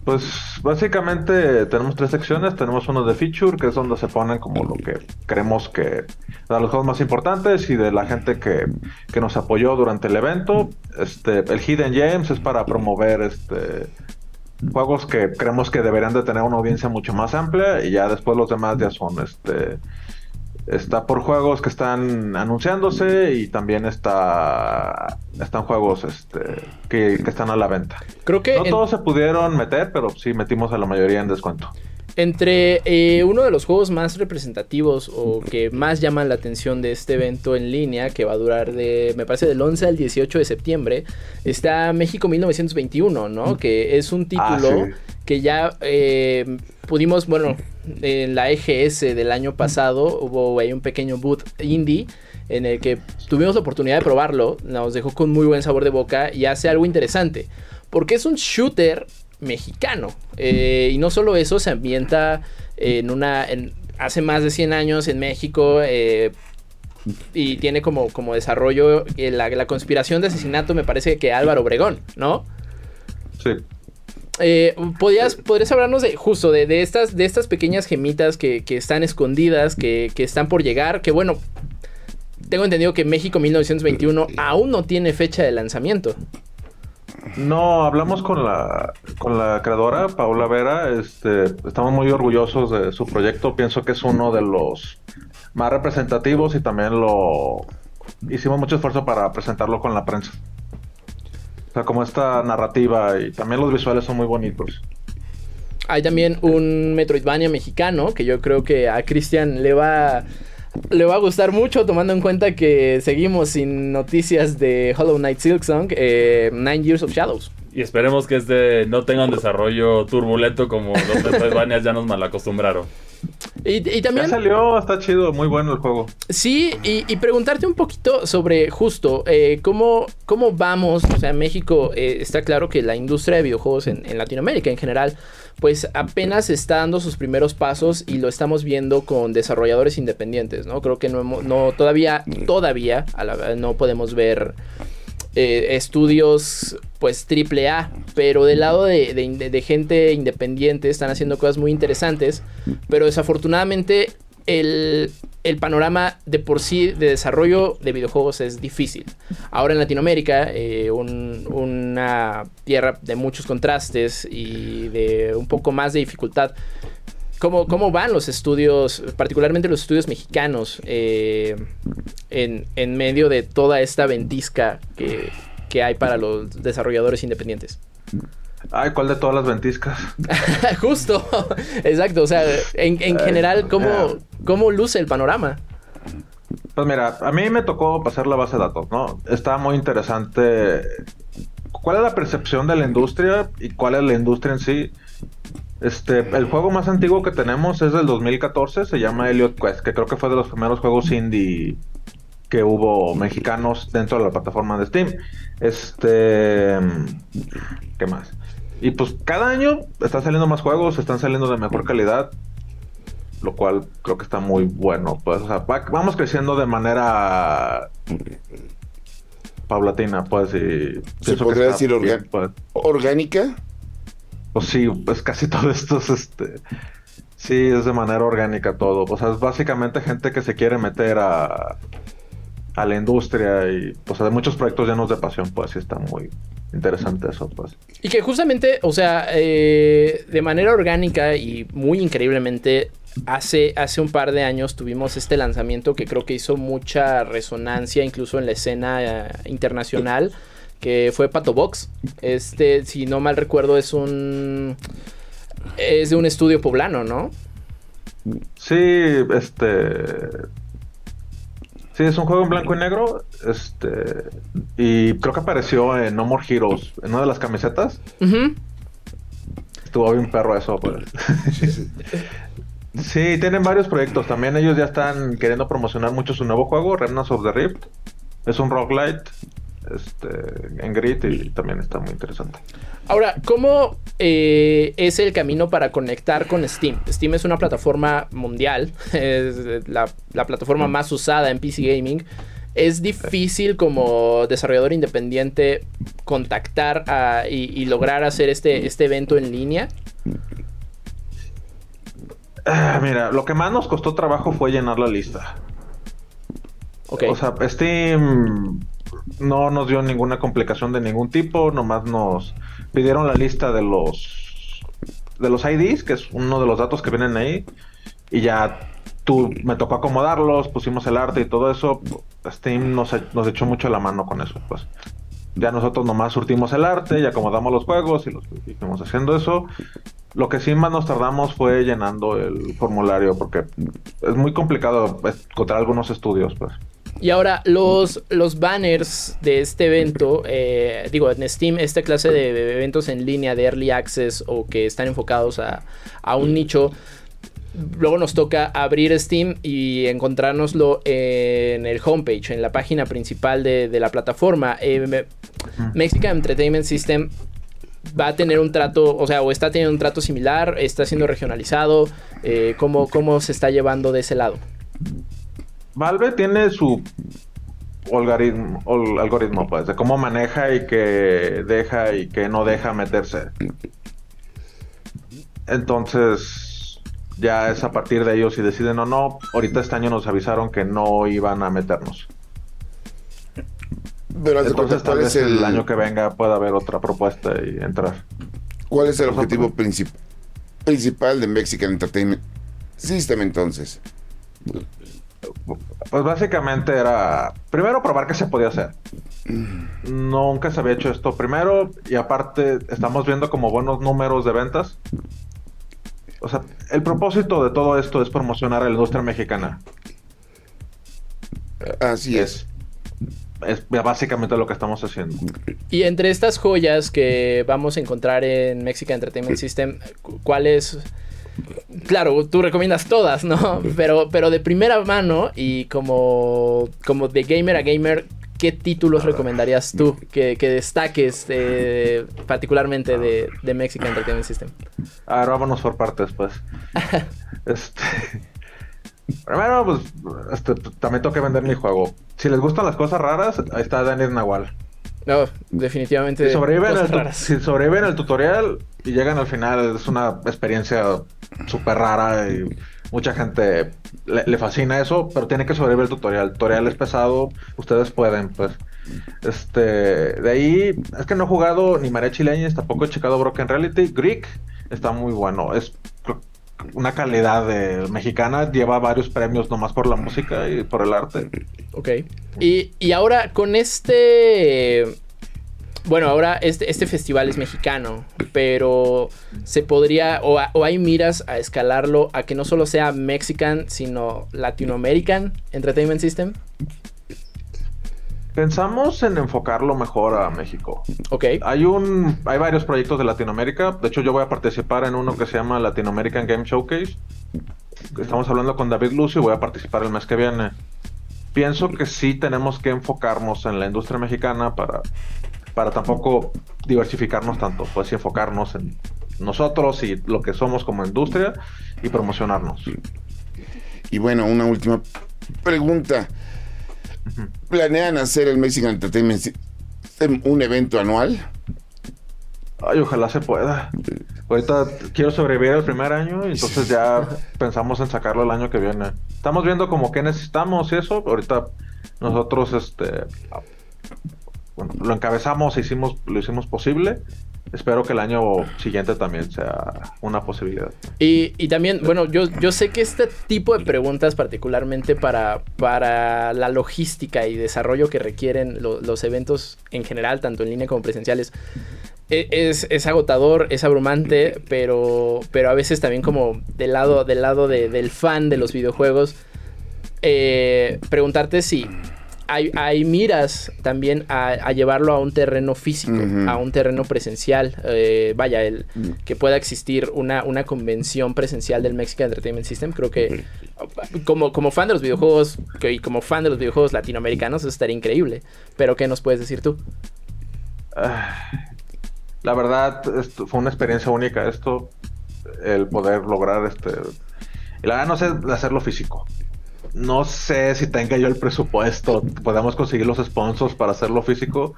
S5: Pues básicamente tenemos tres secciones. Tenemos uno de feature, que es donde se ponen como lo que creemos que de los juegos más importantes y de la gente que, que nos apoyó durante el evento. Este, el Hidden Games es para promover este juegos que creemos que deberían de tener una audiencia mucho más amplia y ya después los demás ya son este está por juegos que están anunciándose y también está están juegos este que, están a la venta.
S2: Creo que
S5: no todos se pudieron meter, pero sí metimos a la mayoría en descuento.
S2: Entre eh, uno de los juegos más representativos o que más llaman la atención de este evento en línea, que va a durar de, me parece, del 11 al 18 de septiembre, está México 1921, ¿no? Mm. Que es un ah, título que ya eh, pudimos, bueno, en la EGS del año pasado hubo ahí un pequeño boot indie en el que tuvimos la oportunidad de probarlo, nos dejó con muy buen sabor de boca y hace algo interesante, porque es un shooter mexicano. Eh, y no solo eso, se ambienta en una... hace más de 100 años en México. Eh, y tiene como, como desarrollo eh, la, conspiración de asesinato, me parece que Álvaro Obregón, ¿no?
S5: Sí.
S2: Eh, ¿podrías, ¿Podrías hablarnos de justo de, estas, de estas pequeñas gemitas que, están escondidas, que, que, están por llegar? Que bueno, tengo entendido que México 1921 aún no tiene fecha de lanzamiento.
S5: No, hablamos con la, con la creadora, Paula Vera. Este, estamos muy orgullosos de su proyecto. Pienso que es uno de los más representativos y también lo hicimos mucho esfuerzo para presentarlo con la prensa. O sea, como esta narrativa y también los visuales son muy bonitos.
S2: Hay también un Metroidvania mexicano que yo creo que a Cristian le va le va a gustar mucho tomando en cuenta que seguimos sin noticias de Hollow Knight Silksong, eh, Nine Years of Shadows.
S3: Y esperemos que este no tenga un desarrollo turbulento como los Metroidvanias ya nos malacostumbraron.
S2: Y, también...
S5: Ya salió, está chido, muy bueno el juego.
S2: Sí, y, preguntarte un poquito sobre justo eh, cómo, cómo vamos, o sea, México eh, está claro que la industria de videojuegos en, Latinoamérica en general, pues apenas está dando sus primeros pasos y lo estamos viendo con desarrolladores independientes, ¿no? Creo que no, no todavía, todavía, a la, no podemos ver eh, estudios pues triple A, pero del lado de, gente independiente están haciendo cosas muy interesantes, pero desafortunadamente el, panorama de por sí de desarrollo de videojuegos es difícil. Ahora en Latinoamérica, eh, una tierra de muchos contrastes y de un poco más de dificultad, ¿Cómo, ¿Cómo, van los estudios, particularmente los estudios mexicanos, eh, en, medio de toda esta ventisca que, hay para los desarrolladores independientes?
S5: Ay, ¿cuál de todas las ventiscas?
S2: Justo, exacto. O sea, en, general, ¿cómo, ¿cómo luce el panorama?
S5: Pues mira, a mí me tocó pasar la base de datos, ¿no? Está muy interesante. ¿Cuál es la percepción de la industria y cuál es la industria en sí? Este, el juego más antiguo que tenemos es del 2014, se llama Elliot Quest, que creo que fue de los primeros juegos indie que hubo mexicanos dentro de la plataforma de Steam. Este, ¿qué más? Y pues cada año están saliendo más juegos, están saliendo de mejor calidad, lo cual creo que está muy bueno. Pues, vamos creciendo de manera paulatina, pues, y
S1: se podría decir pues. orgánica.
S5: Pues sí, pues casi todo esto es este. Sí, es de manera orgánica todo. O sea, es básicamente gente que se quiere meter a, a la industria y, pues, de muchos proyectos llenos de pasión, pues sí está muy interesante eso, pues.
S2: Y que justamente, o sea, eh, de manera orgánica y muy increíblemente, hace, hace un par de años tuvimos este lanzamiento que creo que hizo mucha resonancia incluso en la escena eh, internacional que fue Pato Box. Este, si no mal recuerdo, es un. Es de un estudio poblano, ¿no?
S5: Sí, este. Sí, es un juego en blanco y negro. Este. Y creo que apareció en No More Heroes, en una de las camisetas. Estuvo bien perro eso, pues. sí, tienen varios proyectos. También ellos ya están queriendo promocionar mucho su nuevo juego, Remnants of the Rift. Es un roguelite este, en Grid y también está muy interesante.
S2: Ahora, ¿cómo eh, es el camino para conectar con Steam? Steam es una plataforma mundial, es la, plataforma más usada en PC Gaming. Es difícil como desarrollador independiente contactar y, lograr hacer este, este evento en línea.
S5: Ah, mira, lo que más nos costó trabajo fue llenar la lista. Okay. O sea, Steam no nos dio ninguna complicación de ningún tipo, nomás nos pidieron la lista de los de los IDs, que es uno de los datos que vienen ahí, y ya tú me tocó acomodarlos, pusimos el arte y todo eso. Steam nos, nos echó mucho la mano con eso, pues. Ya nosotros nomás surtimos el arte y acomodamos los juegos y los fuimos haciendo eso. Lo que sí más nos tardamos fue llenando el formulario porque es muy complicado encontrar algunos estudios, pues.
S2: Y ahora, los, los banners de este evento, eh, digo, en Steam, esta clase de eventos en línea de Early Access o que están enfocados a, un nicho, luego nos toca abrir Steam y encontrárnoslo en el homepage, en la página principal de, la plataforma. Eh, Mexican Entertainment System va a tener un trato, o sea, o está teniendo un trato similar, está siendo regionalizado, eh, ¿cómo, ¿cómo se está llevando de ese lado?
S5: Valve tiene su algoritmo, algoritmo pues, de cómo maneja y que deja y que no deja meterse. Entonces, ya es a partir de ellos si deciden o no. Ahorita este año nos avisaron que no iban a meternos. Pero Entonces tal vez el... año que venga pueda haber otra propuesta y entrar.
S1: ¿Cuál es el objetivo principal de Mexican Entertainment System entonces?
S5: Pues básicamente era primero probar qué se podía hacer. Nunca se había hecho esto primero y aparte estamos viendo como buenos números de ventas. O sea, el propósito de todo esto es promocionar a la industria mexicana.
S1: Así es
S5: es básicamente lo que estamos haciendo.
S2: Y entre estas joyas que vamos a encontrar en Mexican Entertainment System, ¿cuáles? Claro, tú recomiendas todas, ¿no? Pero, pero de primera mano y como, como de gamer a gamer, ¿qué títulos recomendarías tú que, destaques eh, particularmente de, de Mexican Entertainment System?
S5: A ver, vámonos por partes, pues. este... Primero, pues, este, también tengo que vender mi juego. Si les gustan las cosas raras, ahí está Daniel Nahual.
S2: No, definitivamente.
S5: Si sobreviven, el, si sobreviven el tutorial y llegan al final, es una experiencia súper rara y mucha gente le, fascina eso, pero tiene que sobrevivir el tutorial. El tutorial es pesado, ustedes pueden, pues. Este, de ahí, es que no he jugado ni María Chileñez, tampoco he checado Broken Reality. Greek está muy bueno, es una calidad mexicana, lleva varios premios nomás por la música y por el arte.
S2: Ok. Y, ahora con este... Bueno, ahora este, este festival es mexicano, pero se podría, o, o, hay miras a escalarlo a que no solo sea Mexican, sino Latinoamerican Entertainment System.
S5: Pensamos en enfocarlo mejor a México.
S2: Ok.
S5: Hay un, hay varios proyectos de Latinoamérica. De hecho, yo voy a participar en uno que se llama Latin American Game Showcase. Estamos hablando con David Lucio y voy a participar el mes que viene. Pienso que sí tenemos que enfocarnos en la industria mexicana para, para tampoco diversificarnos tanto. Pues enfocarnos en nosotros y lo que somos como industria y promocionarnos.
S1: Y bueno, una última pregunta. ¿Planean hacer el Mexican Entertainment un evento anual?
S5: Ay, ojalá se pueda. Ahorita quiero sobrevivir el primer año y entonces ya pensamos en sacarlo el año que viene. Estamos viendo como qué necesitamos y eso. Ahorita nosotros este bueno, lo encabezamos, hicimos, lo hicimos posible espero que el año siguiente también sea una posibilidad.
S2: Y, también, bueno, yo, yo sé que este tipo de preguntas, particularmente para, para la logística y desarrollo que requieren los eventos en general, tanto en línea como presenciales, e, es, agotador, es abrumante, pero, pero a veces también como del lado, del lado del fan de los videojuegos, eh, preguntarte si hay, miras también a, llevarlo a un terreno físico, a un terreno presencial. Eh, vaya, el que pueda existir una, una convención presencial del Mexican Entertainment System. Creo que como, como fan de los videojuegos y como fan de los videojuegos latinoamericanos, eso estaría increíble. Pero, ¿qué nos puedes decir tú?
S5: Ah, la verdad, fue una experiencia única esto, el poder lograr este... La verdad no sé hacerlo físico no sé si tenga yo el presupuesto, podamos conseguir los sponsors para hacerlo físico.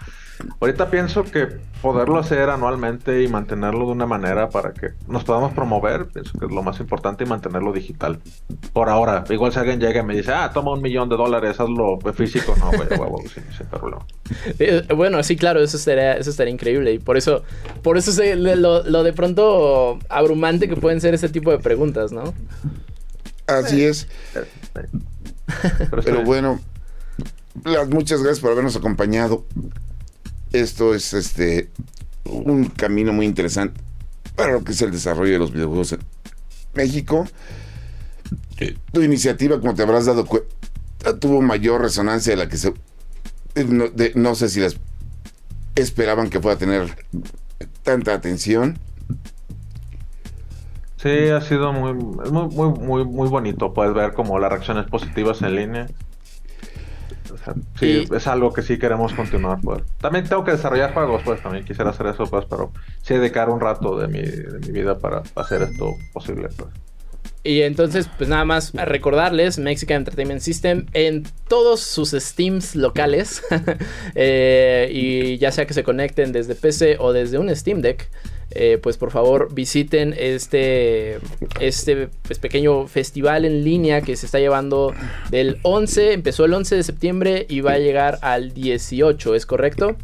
S5: Ahorita pienso que poderlo hacer anualmente y mantenerlo de una manera para que nos podamos promover, pienso que es lo más importante y mantenerlo digital. Por ahora, igual si alguien llega y me dice, ah, toma un millón de dólares, hazlo físico, no, güey, huevo, sin, problema.
S2: Eh, bueno, sí, claro, eso estaría, eso estaría increíble y por eso, por eso lo, lo de pronto abrumante que pueden ser ese tipo de preguntas, ¿no?
S1: Así es. Pero, bueno, las muchas gracias por habernos acompañado. Esto es este un camino muy interesante para lo que es el desarrollo de los videojuegos en México. Tu iniciativa, como te habrás dado cuenta, tuvo mayor resonancia de la que se. No, no sé si las esperaban que pueda tener tanta atención.
S5: Sí, ha sido muy, muy, muy, muy, bonito. Puedes ver como las reacciones positivas en línea. sí, es algo que sí queremos continuar. Pues. También tengo que desarrollar juegos, pues también quisiera hacer eso, pues, pero sí dedicar un rato de mi, de mi vida para hacer esto posible, pues.
S2: Y entonces, pues nada más recordarles, Mexican Entertainment System en todos sus Steams locales. Eh, y ya sea que se conecten desde PC o desde un Steam Deck. Eh, pues por favor visiten este, este pues, pequeño festival en línea que se está llevando del 11, empezó el 11 de septiembre y va a llegar al 18, ¿es correcto?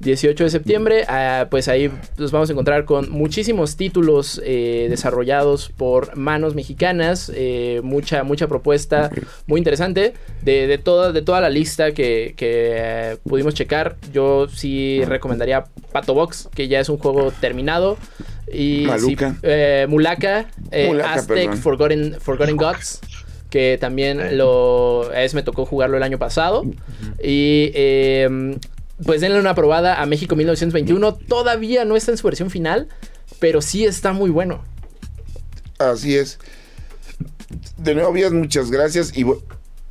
S2: 18 de septiembre, ah, pues ahí nos vamos a encontrar con muchísimos títulos eh, desarrollados por manos mexicanas, eh, mucha, mucha propuesta muy interesante. De, toda, de toda la lista que, eh, pudimos checar. Yo sí recomendaría Pato Box, que ya es un juego terminado. Y Mulaka, Aztec, Forgotten, Forgotten Gods que también lo es me tocó jugarlo el año pasado. Y pues denle una probada a México 1921. Todavía no está en su versión final, pero sí está muy bueno.
S1: Así es. De nuevo, Vías, muchas gracias. Y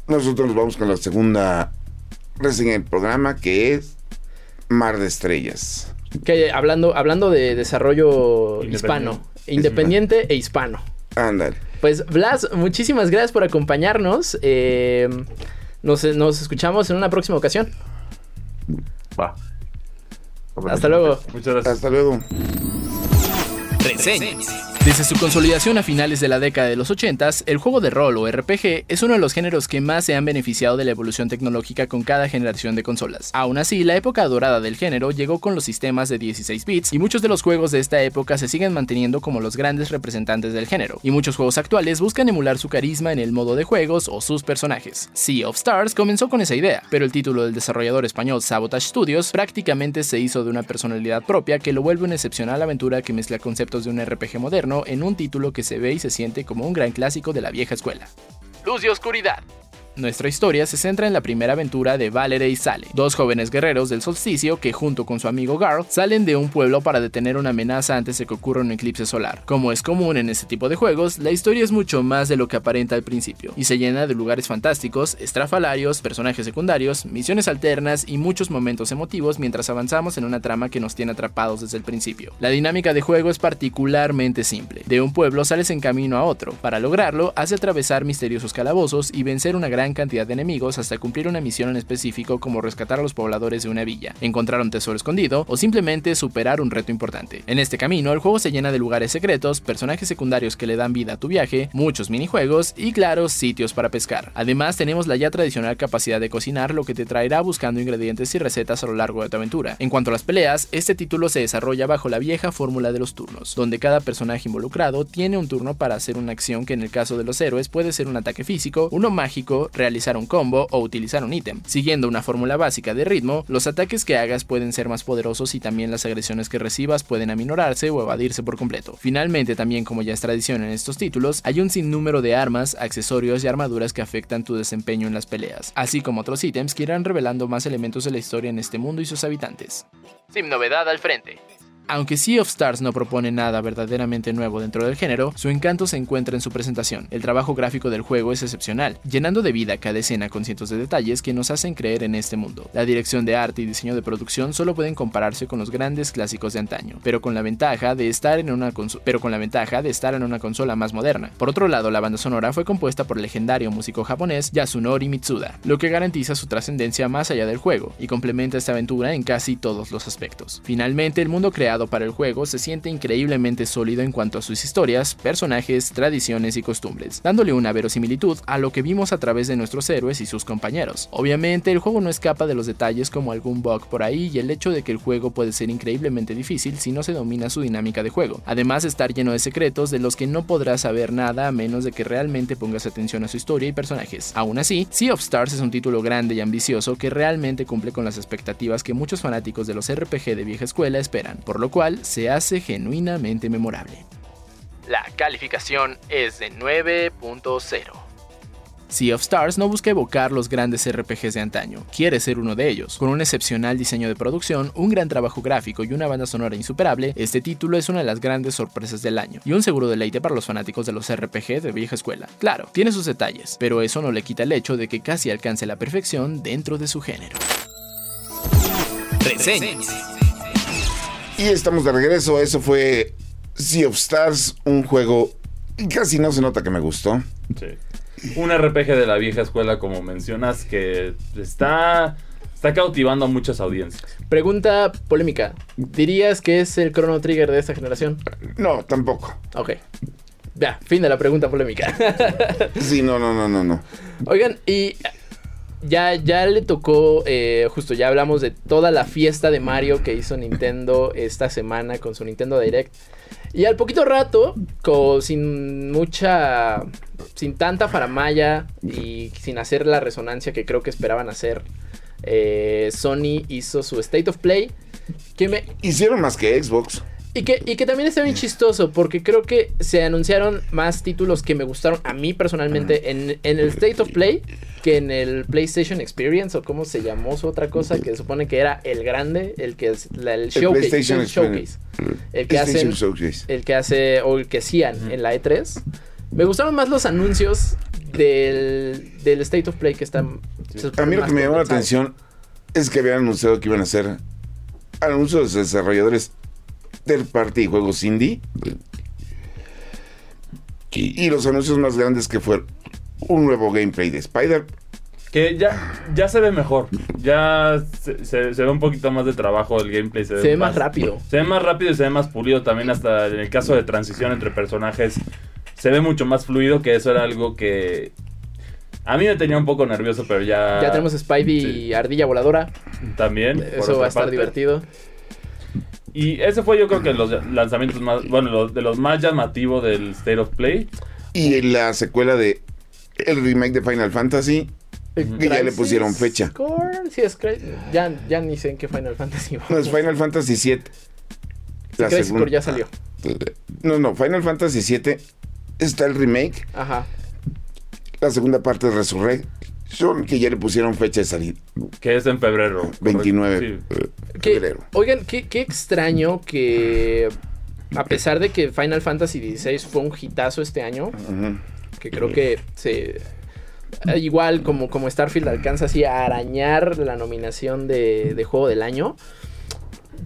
S1: nosotros nos vamos con la segunda reseña del programa, que es Mar de Estrellas.
S2: Que hablando, hablando de desarrollo hispano, independiente e hispano.
S1: Ándale.
S2: Pues, Blas, muchísimas gracias por acompañarnos. Eh, nos, nos escuchamos en una próxima ocasión.
S5: Va.
S2: Hasta luego.
S3: Muchas gracias.
S1: Hasta luego.
S4: Desde su consolidación a finales de la década de los 80, el juego de rol o RPG es uno de los géneros que más se han beneficiado de la evolución tecnológica con cada generación de consolas. Aún así, la época dorada del género llegó con los sistemas de 16 bits y muchos de los juegos de esta época se siguen manteniendo como los grandes representantes del género, y muchos juegos actuales buscan emular su carisma en el modo de juegos o sus personajes. Sea of Stars comenzó con esa idea, pero el título del desarrollador español Sabotage Studios prácticamente se hizo de una personalidad propia que lo vuelve una excepcional aventura que mezcla conceptos de un RPG moderno en un título que se ve y se siente como un gran clásico de la vieja escuela. Luz y oscuridad. Nuestra historia se centra en la primera aventura de Valerie y Sale, dos jóvenes guerreros del solsticio que junto con su amigo Garl salen de un pueblo para detener una amenaza antes de que ocurra un eclipse solar. Como es común en este tipo de juegos, la historia es mucho más de lo que aparenta al principio, y se llena de lugares fantásticos, estrafalarios, personajes secundarios, misiones alternas y muchos momentos emotivos mientras avanzamos en una trama que nos tiene atrapados desde el principio. La dinámica de juego es particularmente simple. De un pueblo sales en camino a otro. Para lograrlo, hace atravesar misteriosos calabozos y vencer una gran cantidad de enemigos hasta cumplir una misión en específico como rescatar a los pobladores de una villa, encontrar un tesoro escondido o simplemente superar un reto importante. En este camino, el juego se llena de lugares secretos, personajes secundarios que le dan vida a tu viaje, muchos minijuegos y claro, sitios para pescar. Además, tenemos la ya tradicional capacidad de cocinar, lo que te traerá buscando ingredientes y recetas a lo largo de tu aventura. En cuanto a las peleas, este título se desarrolla bajo la vieja fórmula de los turnos, donde cada personaje involucrado tiene un turno para hacer una acción que en el caso de los héroes puede ser un ataque físico, uno mágico, realizar un combo o utilizar un ítem. Siguiendo una fórmula básica de ritmo, los ataques que hagas pueden ser más poderosos y también las agresiones que recibas pueden aminorarse o evadirse por completo. Finalmente, también como ya es tradición en estos títulos, hay un sinnúmero de armas, accesorios y armaduras que afectan tu desempeño en las peleas, así como otros ítems que irán revelando más elementos de la historia en este mundo y sus habitantes. Sin novedad al frente. Aunque Sea of Stars no propone nada verdaderamente nuevo dentro del género, su encanto se encuentra en su presentación. El trabajo gráfico del juego es excepcional, llenando de vida cada escena con cientos de detalles que nos hacen creer en este mundo. La dirección de arte y diseño de producción solo pueden compararse con los grandes clásicos de antaño, pero con la ventaja de estar en una pero con la ventaja de estar en una consola más moderna. Por otro lado, la banda sonora fue compuesta por el legendario músico japonés Yasunori Mitsuda, lo que garantiza su trascendencia más allá del juego y complementa esta aventura en casi todos los aspectos. Finalmente, el mundo creado para el juego se siente increíblemente sólido en cuanto a sus historias, personajes, tradiciones y costumbres, dándole una verosimilitud a lo que vimos a través de nuestros héroes y sus compañeros. Obviamente el juego no escapa de los detalles como algún bug por ahí y el hecho de que el juego puede ser increíblemente difícil si no se domina su dinámica de juego, además de estar lleno de secretos de los que no podrás saber nada a menos de que realmente pongas atención a su historia y personajes. Aún así, Sea of Stars es un título grande y ambicioso que realmente cumple con las expectativas que muchos fanáticos de los RPG de vieja escuela esperan, por lo cual se hace genuinamente memorable. La calificación es de 9.0. Sea of Stars no busca evocar los grandes RPGs de antaño, quiere ser uno de ellos. Con un excepcional diseño de producción, un gran trabajo gráfico y una banda sonora insuperable, este título es una de las grandes sorpresas del año, y un seguro deleite para los fanáticos de los RPG de vieja escuela. Claro, tiene sus detalles, pero eso no le quita el hecho de que casi alcance la perfección dentro de su género.
S1: Y estamos de regreso, eso fue Sea of Stars, un juego casi no se nota que me gustó.
S3: Sí un RPG de la vieja escuela, como mencionas, que está, está cautivando a muchas audiencias.
S2: Pregunta polémica. ¿Dirías que es el Chrono Trigger de esta generación?
S1: No, tampoco.
S2: Ok. Ya, fin de la pregunta polémica.
S1: sí, no, no, no, no, no.
S2: Oigan, y ya, ya le tocó, eh, justo ya hablamos de toda la fiesta de Mario que hizo Nintendo esta semana con su Nintendo Direct. Y al poquito rato, sin mucha, sin tanta faramaya y sin hacer la resonancia que creo que esperaban hacer, eh, Sony hizo su State of Play. Que me...
S1: Hicieron más que Xbox.
S2: Y que, y que también está bien chistoso, porque creo que se anunciaron más títulos que me gustaron a mí personalmente en, el State of Play que en el PlayStation Experience, o cómo se llamó su otra cosa, que supone que era el grande, el que es el, showcase, el, showcase. El que hace el que hace, o el que hacían en la E3. Me gustaron más los anuncios del, del State of Play que están.
S1: A mí lo que me llamó la atención es que habían anunciado que iban a hacer anuncios de desarrolladores del party y juegos indie. Y, los anuncios más grandes que fue un nuevo gameplay de Spider.
S3: Que ya, ya se ve mejor. Ya se, ve un poquito más de trabajo el gameplay.
S2: Se, ve, más, rápido.
S3: Se ve más rápido y se ve más pulido también hasta en el caso de transición entre personajes. Se ve mucho más fluido que eso era algo que a mí me tenía un poco nervioso, pero ya...
S2: Ya tenemos Spidey y Ardilla Voladora.
S3: También.
S2: Eso va a estar divertido.
S3: Y ese fue yo creo que los lanzamientos más, bueno, de los más llamativos del State of Play.
S1: Y la secuela de el remake de Final Fantasy, que ya le pusieron fecha.
S2: Sí, es ya, ya ni sé en qué Final Fantasy
S1: No, es Final Fantasy 7.
S2: La segunda ya salió.
S1: No, no, Final Fantasy 7 está el remake.
S2: Ajá.
S1: La segunda parte es Resurrect que ya le pusieron fecha de salida.
S3: Que es en febrero.
S1: 29
S2: febrero. oigan, qué, extraño que a pesar de que Final Fantasy XVI fue un hitazo este año, que creo que se igual como, como Starfield alcanza así a arañar la nominación de, de juego del año.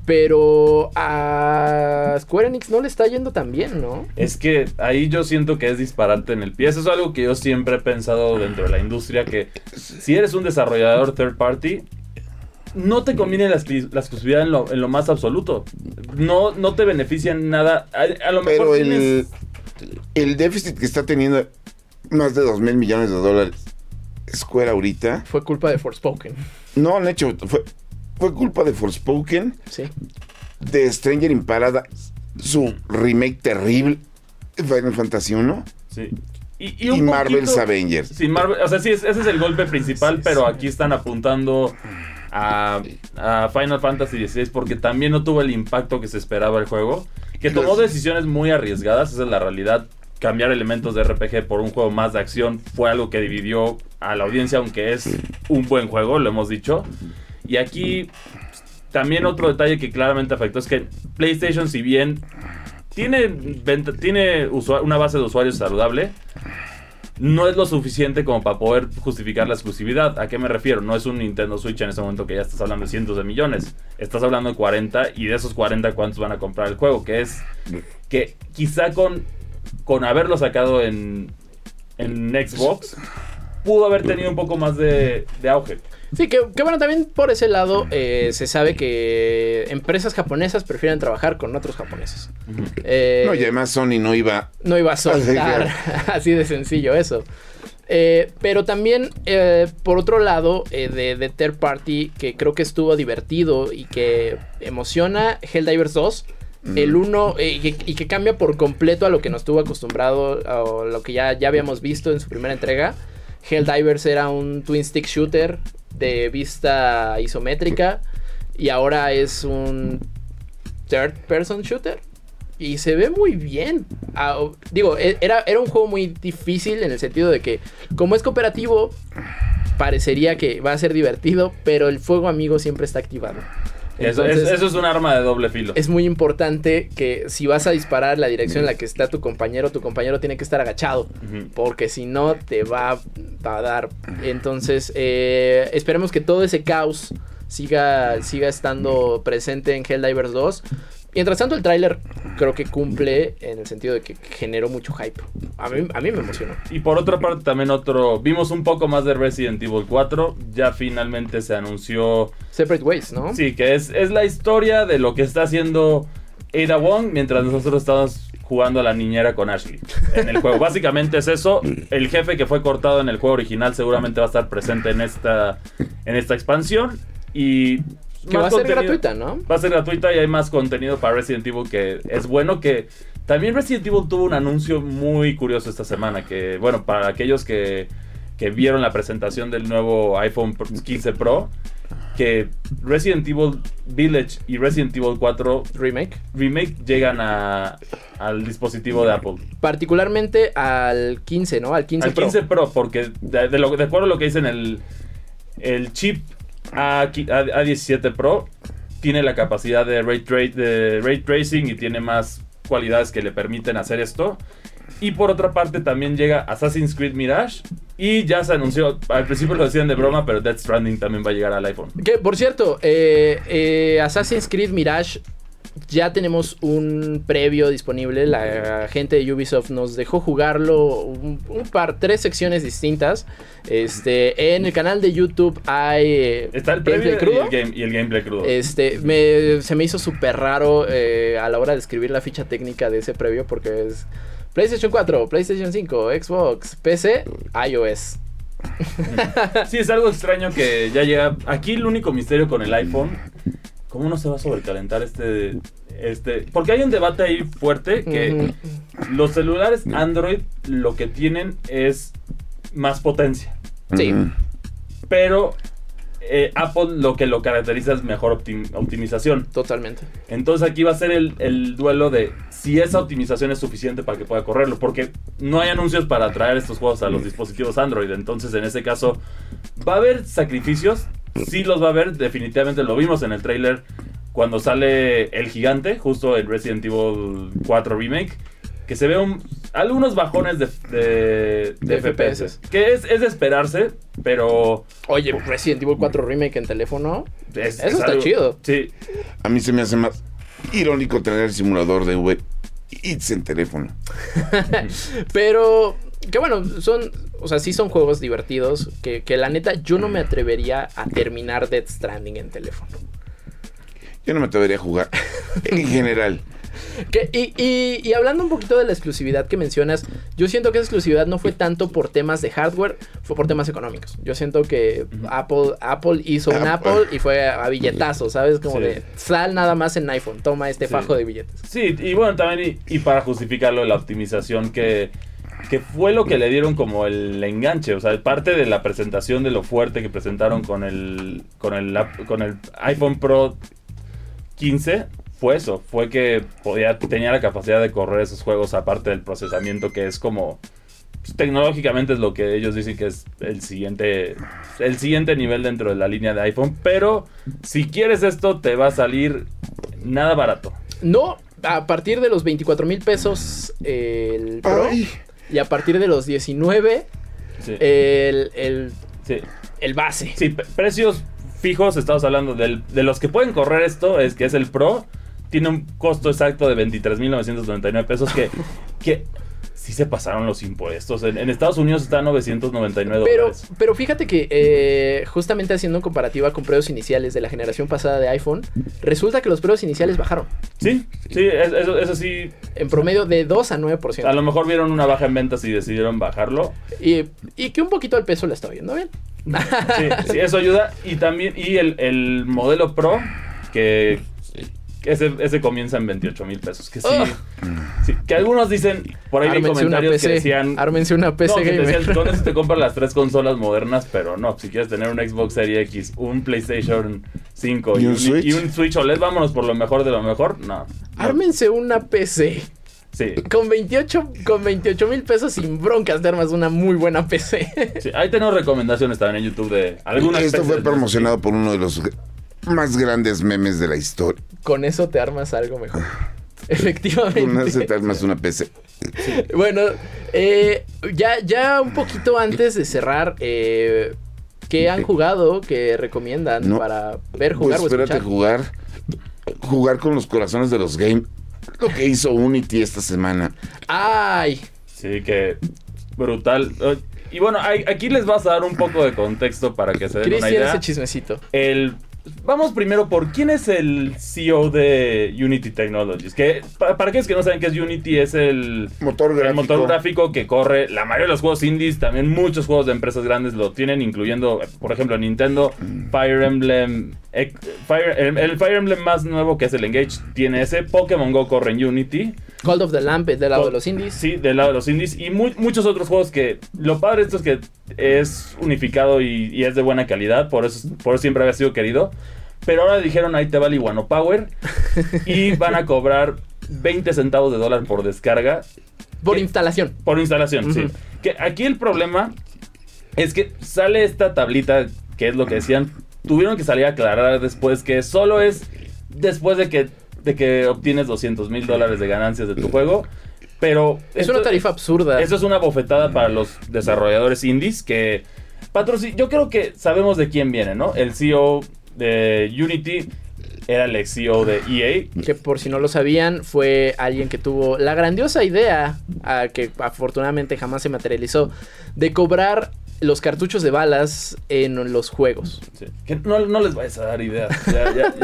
S2: Pero a Square Enix no le está yendo tan bien, ¿no?
S3: Es que ahí yo siento que es disparate en el pie. Eso es algo que yo siempre he pensado dentro de la industria, que si eres un desarrollador third party, no te conviene la, exclusividad en lo, más absoluto. No, no te beneficia en nada. A, lo mejor
S1: Pero el, el déficit que está teniendo más de 2 mil millones de dólares Square ahorita...
S2: Fue culpa de Forspoken.
S1: No, han hecho... Fue, fue culpa de Forspoken.
S2: Sí.
S1: De Stranger in Paradise. Su remake terrible. Final Fantasy 1.
S3: Sí.
S1: Y, Marvel's Avengers.
S3: Sí, Marvel, o sea, sí, ese es el golpe principal, pero aquí están apuntando a, Final Fantasy XVI porque también no tuvo el impacto que se esperaba el juego. Que tomó decisiones muy arriesgadas, esa es la realidad. Cambiar elementos de RPG por un juego más de acción fue algo que dividió a la audiencia, aunque es un buen juego, lo hemos dicho. Y aquí también otro detalle que claramente afectó es que PlayStation, si bien tiene, tiene una base de usuarios saludable, no es lo suficiente como para poder justificar la exclusividad. ¿A qué me refiero? No es un Nintendo Switch en ese momento que ya estás hablando de cientos de millones. Estás hablando de 40 y de esos 40 cuántos van a comprar el juego. Que es que quizá con, con haberlo sacado en, en Xbox pudo haber tenido un poco más de, de auge.
S2: Sí, que, bueno, también por ese lado eh, se sabe que empresas japonesas prefieren trabajar con otros japoneses.
S1: Eh, no, y además Sony no iba...
S2: No iba a soltar, así de sencillo eso. Eh, pero también, por otro lado, de, de, Third Party, que creo que estuvo divertido y que emociona, Helldivers 2. El 1 y, que cambia por completo a lo que nos estuvo acostumbrado, o lo que ya, ya habíamos visto en su primera entrega. Helldivers era un twin stick shooter de vista isométrica y ahora es un third person shooter. y se ve muy bien. Ah, digo, e, era, era un juego muy difícil en el sentido de que, como es cooperativo, parecería que va a ser divertido, pero el fuego amigo siempre está activado.
S3: Eso, es, un arma de doble filo.
S2: Es muy importante que si vas a disparar la dirección en la que está tu compañero, tu compañero tiene que estar agachado, porque si no te va, a dar. Entonces, eh, esperemos que todo ese caos siga, siga estando presente en Helldivers 2. Mientras tanto, el tráiler creo que cumple en el sentido de que generó mucho hype. A mí, a mí me emocionó.
S3: Y por otra parte, también otro. Vimos un poco más de Resident Evil 4. Ya finalmente se anunció.
S2: Separate Ways, ¿no?
S3: Sí, que es, es la historia de lo que está haciendo Ada Wong mientras nosotros estamos jugando a la niñera con Ashley en el juego. Básicamente es eso. El jefe que fue cortado en el juego original seguramente va a estar presente en esta, en esta expansión. Y
S2: que va a ser gratuita, ¿no?
S3: Va a ser gratuita y hay más contenido para Resident Evil que es bueno que... También Resident Evil tuvo un anuncio muy curioso esta semana que, bueno, para aquellos que, que vieron la presentación del nuevo iPhone 15 Pro, que Resident Evil Village y Resident Evil 4
S2: Remake,
S3: remake llegan a, al dispositivo de Apple.
S2: Particularmente al 15, ¿no? Al 15
S3: al 15 Pro, porque de, lo, de acuerdo a lo que dicen, el, el chip a, 17 Pro tiene la capacidad de ray tracing y tiene más cualidades que le permiten hacer esto. Y por otra parte también llega Assassin's Creed Mirage. Y ya se anunció, al principio lo decían de broma, pero Death Stranding también va a llegar al iPhone.
S2: Que por cierto, eh, eh, Assassin's Creed Mirage ya tenemos un previo disponible. La gente de Ubisoft nos dejó jugarlo un, par, tres secciones distintas. Este, en el canal de YouTube hay.
S3: Eh, Está el previo Y, el gameplay crudo.
S2: Este, se me hizo súper raro eh, a la hora de escribir la ficha técnica de ese previo porque es PlayStation 4, PlayStation 5, Xbox, PC, iOS.
S3: sí, es algo extraño que ya llega. Aquí el único misterio con el iPhone ¿Cómo no se va a sobrecalentar este, este? Porque hay un debate ahí fuerte que los celulares Android lo que tienen es más potencia.
S2: Sí.
S3: Pero eh, Apple lo que lo caracteriza es mejor optimización.
S2: Totalmente.
S3: Entonces aquí va a ser el, el, duelo de si esa optimización es suficiente para que pueda correrlo. Porque no hay anuncios para traer estos juegos a los dispositivos Android. Entonces en ese caso va a haber sacrificios sí los va a ver, definitivamente lo vimos en el trailer cuando sale el gigante, justo en Resident Evil 4 Remake, que se ve algunos bajones de, FPS. Que es, de esperarse, pero...
S2: Oye, Resident Evil 4 Remake en teléfono, eso está chido.
S3: Sí.
S1: A mí se me hace más irónico tener el simulador de V It's en teléfono.
S2: pero que bueno, son, o sea, sí son juegos divertidos, que, que la neta yo no me atrevería a terminar Dead Stranding en teléfono.
S1: Yo no me atrevería a jugar, en general.
S2: y, y, hablando un poquito de la exclusividad que mencionas, yo siento que esa exclusividad no fue tanto por temas de hardware, fue por temas económicos. Yo siento que Apple, Apple hizo un Apple y fue a billetazo, ¿sabes? Como de sal nada más en iPhone, toma este fajo de billetes.
S3: Sí, y bueno, también y para justificarlo, la optimización que que fue lo que le dieron como el enganche, o sea, parte de la presentación de lo fuerte que presentaron con el con el con el iPhone Pro 15 fue eso, fue que podía tenía la capacidad de correr esos juegos aparte del procesamiento que es como pues, tecnológicamente es lo que ellos dicen que es el siguiente el siguiente nivel dentro de la línea de iPhone, pero si quieres esto te va a salir nada barato.
S2: No, a partir de los 24 mil pesos el Pro. Y a partir de los 19, el, el, el, base.
S3: Sí, precios fijos, estamos hablando del, de los que pueden correr esto, es que es el Pro. Tiene un costo exacto de 23.999 pesos que, que sí se pasaron los impuestos. En, Estados Unidos está a 999
S2: pero, Pero fíjate que eh, justamente haciendo comparativa con precios iniciales de la generación pasada de iPhone, resulta que los precios iniciales bajaron.
S3: Sí, sí, eso, sí.
S2: En promedio de 2 a 9%.
S3: A lo mejor vieron una baja en ventas y decidieron bajarlo.
S2: Y, y que un poquito el peso le está viendo bien.
S3: Sí, sí, eso ayuda. Y también, y el, el modelo Pro, que ese, ese comienza en 28 mil pesos. Que oh. sí, Que algunos dicen, por ahí hay comentarios que decían.
S2: Ármense una PC
S3: no, que decían, con eso te compras las tres consolas modernas, pero no. Si quieres tener un Xbox Series X, un PlayStation 5 y, un, Switch? y un Switch OLED, vámonos por lo mejor de lo mejor. No.
S2: Ármense una PC. Sí. Con 28 con 28 mil pesos sin broncas te armas una muy buena PC.
S3: Sí, ahí tenemos recomendaciones también en YouTube de algunas
S1: Esto fue promocionado por uno de los más grandes memes de la historia.
S2: Con eso te armas algo mejor. Efectivamente. Con
S1: eso te armas una PC.
S2: Bueno, eh, ya, ya un poquito antes de cerrar, eh, ¿qué han jugado que recomiendan para ver jugar
S1: pues espérate jugar. Jugar con los corazones de los game. Lo que hizo Unity esta semana.
S2: ¡Ay!
S3: Sí, que brutal. Y bueno, aquí les vas a dar un poco de contexto para que se den una idea.
S2: ese chismecito?
S3: El Vamos primero por quién es el CEO de Unity Technologies. Que para, aquellos que no saben qué es Unity, es el
S1: motor gráfico.
S3: El motor gráfico que corre la mayoría de los juegos indies. También muchos juegos de empresas grandes lo tienen, incluyendo, por ejemplo, Nintendo, Fire Emblem. El, Fire Emblem más nuevo que es el Engage tiene ese. Pokémon Go corre en Unity.
S2: Call of the Lamp del lado de los indies.
S3: Sí, del lado de los indies. Y muchos otros juegos que. Lo padre de esto es que es unificado y, es de buena calidad. Por eso, por eso siempre había sido querido. Pero ahora dijeron ahí te va el Iguano Power. y van a cobrar 20 centavos de dólar por descarga.
S2: Por instalación.
S3: Por instalación, sí. Que aquí el problema es que sale esta tablita, que es lo que decían. Tuvieron que salir a aclarar después que solo es después de que de que obtienes 200 mil dólares de ganancias de tu juego. Pero...
S2: Es una tarifa absurda.
S3: Eso es una bofetada para los desarrolladores indies que... Patrocin yo creo que sabemos de quién viene, ¿no? El CEO de Unity era el ex CEO de EA.
S2: Que por si no lo sabían, fue alguien que tuvo la grandiosa idea, que afortunadamente jamás se materializó, de cobrar los cartuchos de balas en los juegos.
S3: Que no, les vayas a dar ideas.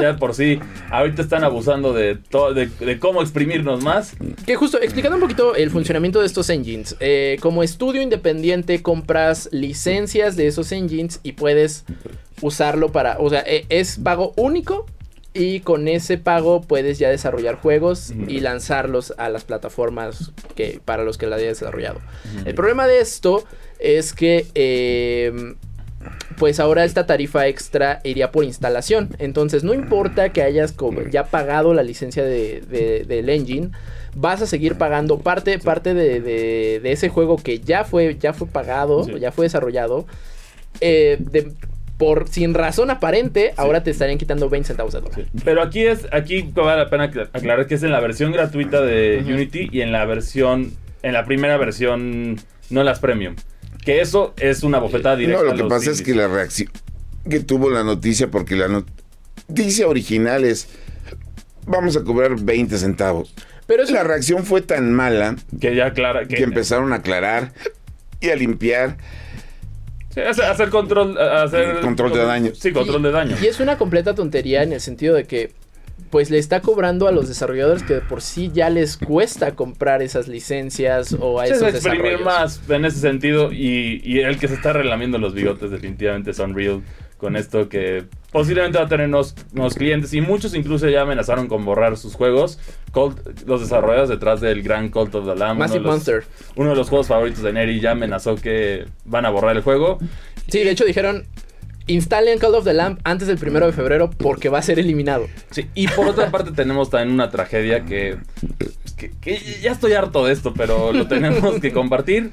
S3: Ya, por sí, ahorita están abusando de, de, cómo exprimirnos más.
S2: Que justo, explicando un poquito el funcionamiento de estos engines. Eh, como estudio independiente compras licencias de esos engines y puedes usarlo para... O sea, e, es pago único y con ese pago puedes ya desarrollar juegos y lanzarlos a las plataformas que, para los que la hayas desarrollado. El problema de esto es que em, pues ahora esta tarifa extra iría por instalación. Entonces no importa que hayas ya pagado la licencia de, del engine, vas a seguir pagando parte, parte de, ese juego que ya fue, ya fue pagado, ya fue desarrollado. Eh, de, por sin razón aparente, ahora te estarían quitando 20 centavos de dólar.
S3: Pero aquí es, aquí vale la pena aclarar que es en la versión gratuita de Unity y en la versión, en la primera versión, no las premium. Que eso es una bofetada directa.
S1: No, lo que pasa es que la reacción que tuvo la noticia, porque la noticia original es, vamos a cobrar 20 centavos. Pero la reacción fue tan mala
S3: que ya aclara
S1: que empezaron a aclarar y a limpiar
S3: hacer control, hacer
S1: control de daño.
S3: Sí, control de daño.
S2: Y es una completa tontería en el sentido de que pues le está cobrando a los desarrolladores que de por sí ya les cuesta comprar esas licencias o a esos exprimir
S3: más en ese sentido y, y, el que se está relamiendo los bigotes definitivamente es Unreal con esto que posiblemente va a tener nuevos, clientes y muchos incluso ya amenazaron con borrar sus juegos. los desarrolladores detrás del gran Cult of the Lamb.
S2: Massive
S3: uno
S2: Monster.
S3: Uno de los juegos favoritos de Neri ya amenazó que van a borrar el juego.
S2: Sí, de hecho dijeron, instalen Call of the Lamb antes del primero de febrero porque va a ser eliminado.
S3: Sí, y por otra parte tenemos también una tragedia que, que, ya estoy harto de esto, pero lo tenemos que compartir.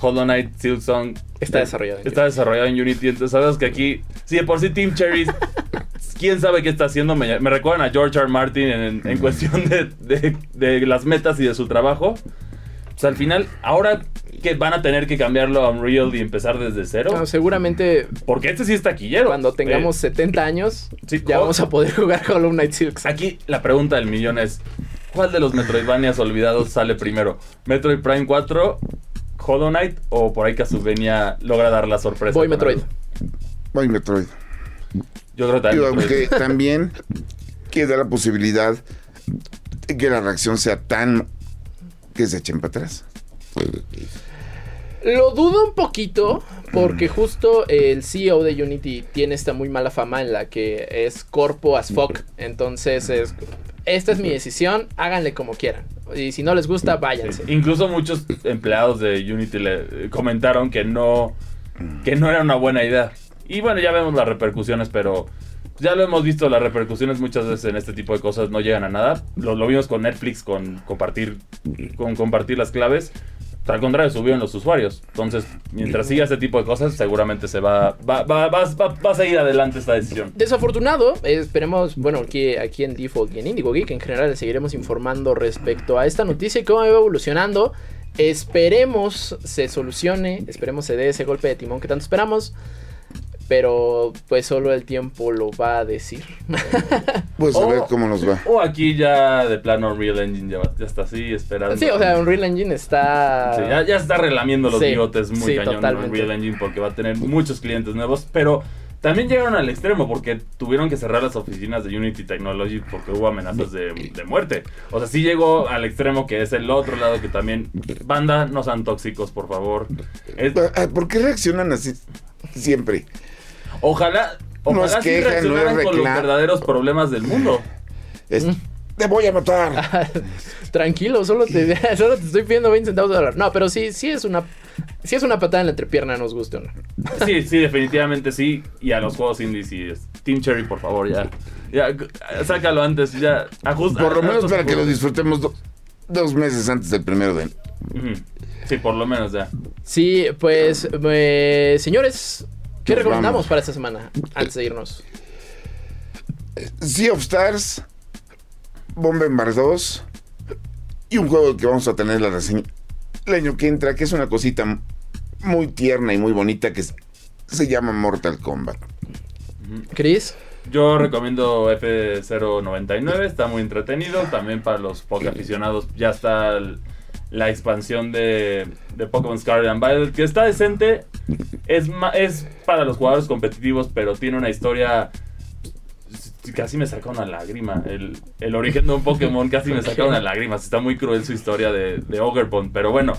S3: Hollow Knight Silksong
S2: está desarrollado.
S3: En está desarrollado en Unity. Entonces sabes que aquí, sí, de por sí Team Cherry, quién sabe qué está haciendo. Me, recuerdan a George R. Martin en, cuestión de, las metas y de su trabajo. Pues al final, ahora que van a tener que cambiarlo a Unreal y empezar desde cero.
S2: seguramente.
S3: Porque este sí está taquillero.
S2: Cuando tengamos 70 eh, años, ya vamos a poder jugar Hollow Knight Silksong.
S3: Aquí la pregunta del millón es: ¿cuál de los Metroidvanias olvidados sale primero? ¿Metroid Prime 4 Hollow Knight o por ahí Castlevania logra dar la sorpresa.
S2: Voy Metroid.
S1: Voy Metroid.
S3: Yo creo también.
S1: aunque también queda la posibilidad de que la reacción sea tan que se echen para atrás.
S2: Lo dudo un poquito porque justo el CEO de Unity tiene esta muy mala fama en la que es corpo as fuck. Entonces es, esta es mi decisión, háganle como quieran. Y si no les gusta, váyanse.
S3: Incluso muchos empleados de Unity le comentaron que no, que no era una buena idea. Y bueno, ya vemos las repercusiones, pero ya lo hemos visto, las repercusiones muchas veces en este tipo de cosas no llegan a nada. Lo, lo vimos con Netflix, con compartir, con compartir las claves. Al contrario, subieron los usuarios. Entonces, mientras siga este tipo de cosas, seguramente se va, va, va, va, a seguir adelante esta decisión.
S2: Desafortunado, esperemos, bueno, aquí, aquí en Default y en Indigo Geek en general seguiremos informando respecto a esta noticia y cómo va evolucionando. Esperemos se solucione, esperemos se dé ese golpe de timón que tanto esperamos. Pero pues solo el tiempo lo va a decir.
S1: Pues a ver cómo nos va.
S3: O aquí ya de plano Unreal Engine ya, está así, esperando.
S2: Sí, o sea, Unreal Engine está...
S3: Sí, ya, está relamiendo los bigotes muy cañón Unreal Engine porque va a tener muchos clientes nuevos, pero también llegaron al extremo porque tuvieron que cerrar las oficinas de Unity Technology porque hubo amenazas de, muerte. O sea, sí llegó al extremo que es el otro lado que también... Banda, no sean tóxicos, por favor.
S1: ¿Por qué reaccionan así siempre?
S3: Ojalá, ojalá sí reaccionaran con los verdaderos problemas del mundo.
S1: te voy a matar.
S2: Tranquilo, solo te, solo te estoy pidiendo 20 centavos de dólar. No, pero sí, sí es una si es una patada en la entrepierna, nos guste o no.
S3: Sí, sí, definitivamente sí. Y a los juegos indies y Team Cherry, por favor, ya. Ya, sácalo antes, ya.
S1: Ajusta, por lo menos para que lo disfrutemos dos meses antes del primero de.
S3: Sí, por lo menos ya.
S2: Sí, pues, eh, señores, ¿qué recomendamos para esta semana antes de irnos?
S1: Sea of Stars, Bomber 2 y un juego que vamos a tener la reseña el año que entra, que es una cosita muy tierna y muy bonita que se llama Mortal Kombat.
S2: Chris.
S3: Yo recomiendo F099, está muy entretenido. También para los poco aficionados ya está la expansión de, de Pokémon Scarlet and Violet, que está decente. Es, es para los jugadores competitivos, pero tiene una historia casi me saca una lágrima. El, origen de un Pokémon casi me saca una lágrima. Está muy cruel su historia de, de Ogerpon. Pero bueno,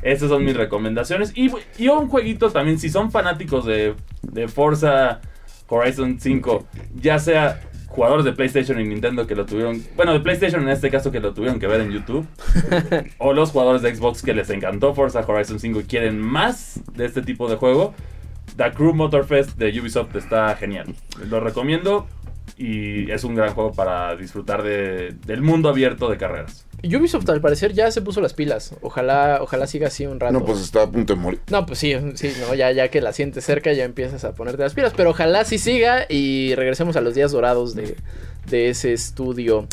S3: estas son mis recomendaciones. Y, y, un jueguito también, si son fanáticos de, de Forza Horizon 5, ya sea jugadores de PlayStation y Nintendo que lo tuvieron, bueno, de PlayStation en este caso que lo tuvieron que ver en YouTube, o los jugadores de Xbox que les encantó Forza Horizon 5 y quieren más de este tipo de juego, The Crew Motorfest de Ubisoft está genial. Lo recomiendo y es un gran juego para disfrutar de, del mundo abierto de carreras.
S2: Ubisoft al parecer ya se puso las pilas. Ojalá, ojalá siga así un rato.
S1: No, pues está a punto de morir.
S2: No, pues sí, sí, no, ya, ya que la sientes cerca ya empiezas a ponerte las pilas. Pero ojalá sí siga y regresemos a los días dorados de, ese estudio.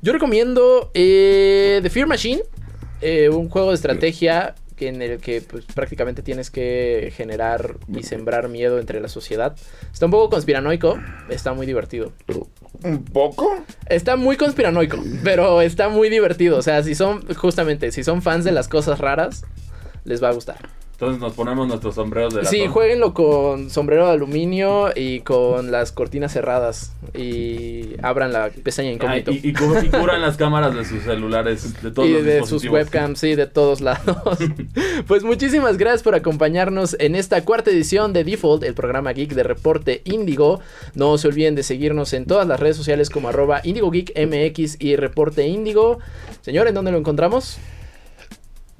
S2: Yo recomiendo eh, The Fear Machine, eh, un juego de estrategia en el que pues, prácticamente tienes que generar y sembrar miedo entre la sociedad. Está un poco conspiranoico, está muy divertido.
S1: ¿Un poco?
S2: Está muy conspiranoico, pero está muy divertido. O sea, si son, justamente, si son fans de las cosas raras, les va a gustar.
S3: Entonces nos ponemos nuestros sombreros de
S2: la Sí, jueguenlo con sombrero de aluminio y con las cortinas cerradas. Y abran la pestaña incógnito.
S3: y, curan las cámaras de sus celulares, de todos
S2: Y de sus webcams, sí, de todos lados. pues muchísimas gracias por acompañarnos en esta cuarta edición de Default, el programa geek de Reporte Índigo. No se olviden de seguirnos en todas las redes sociales como arroba MX y Reporte Índigo. Señores, ¿dónde lo encontramos?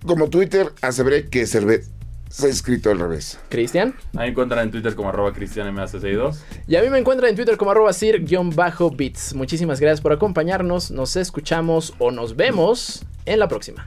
S1: Como Twitter, aseveré que cerveza se ha escrito al revés.
S2: Cristian.
S3: Ahí encuentran en Twitter como arroba cristianmac62.
S2: Y a mí me encuentran en Twitter como arroba sir-bits. Muchísimas gracias por acompañarnos. Nos escuchamos o nos vemos en la próxima.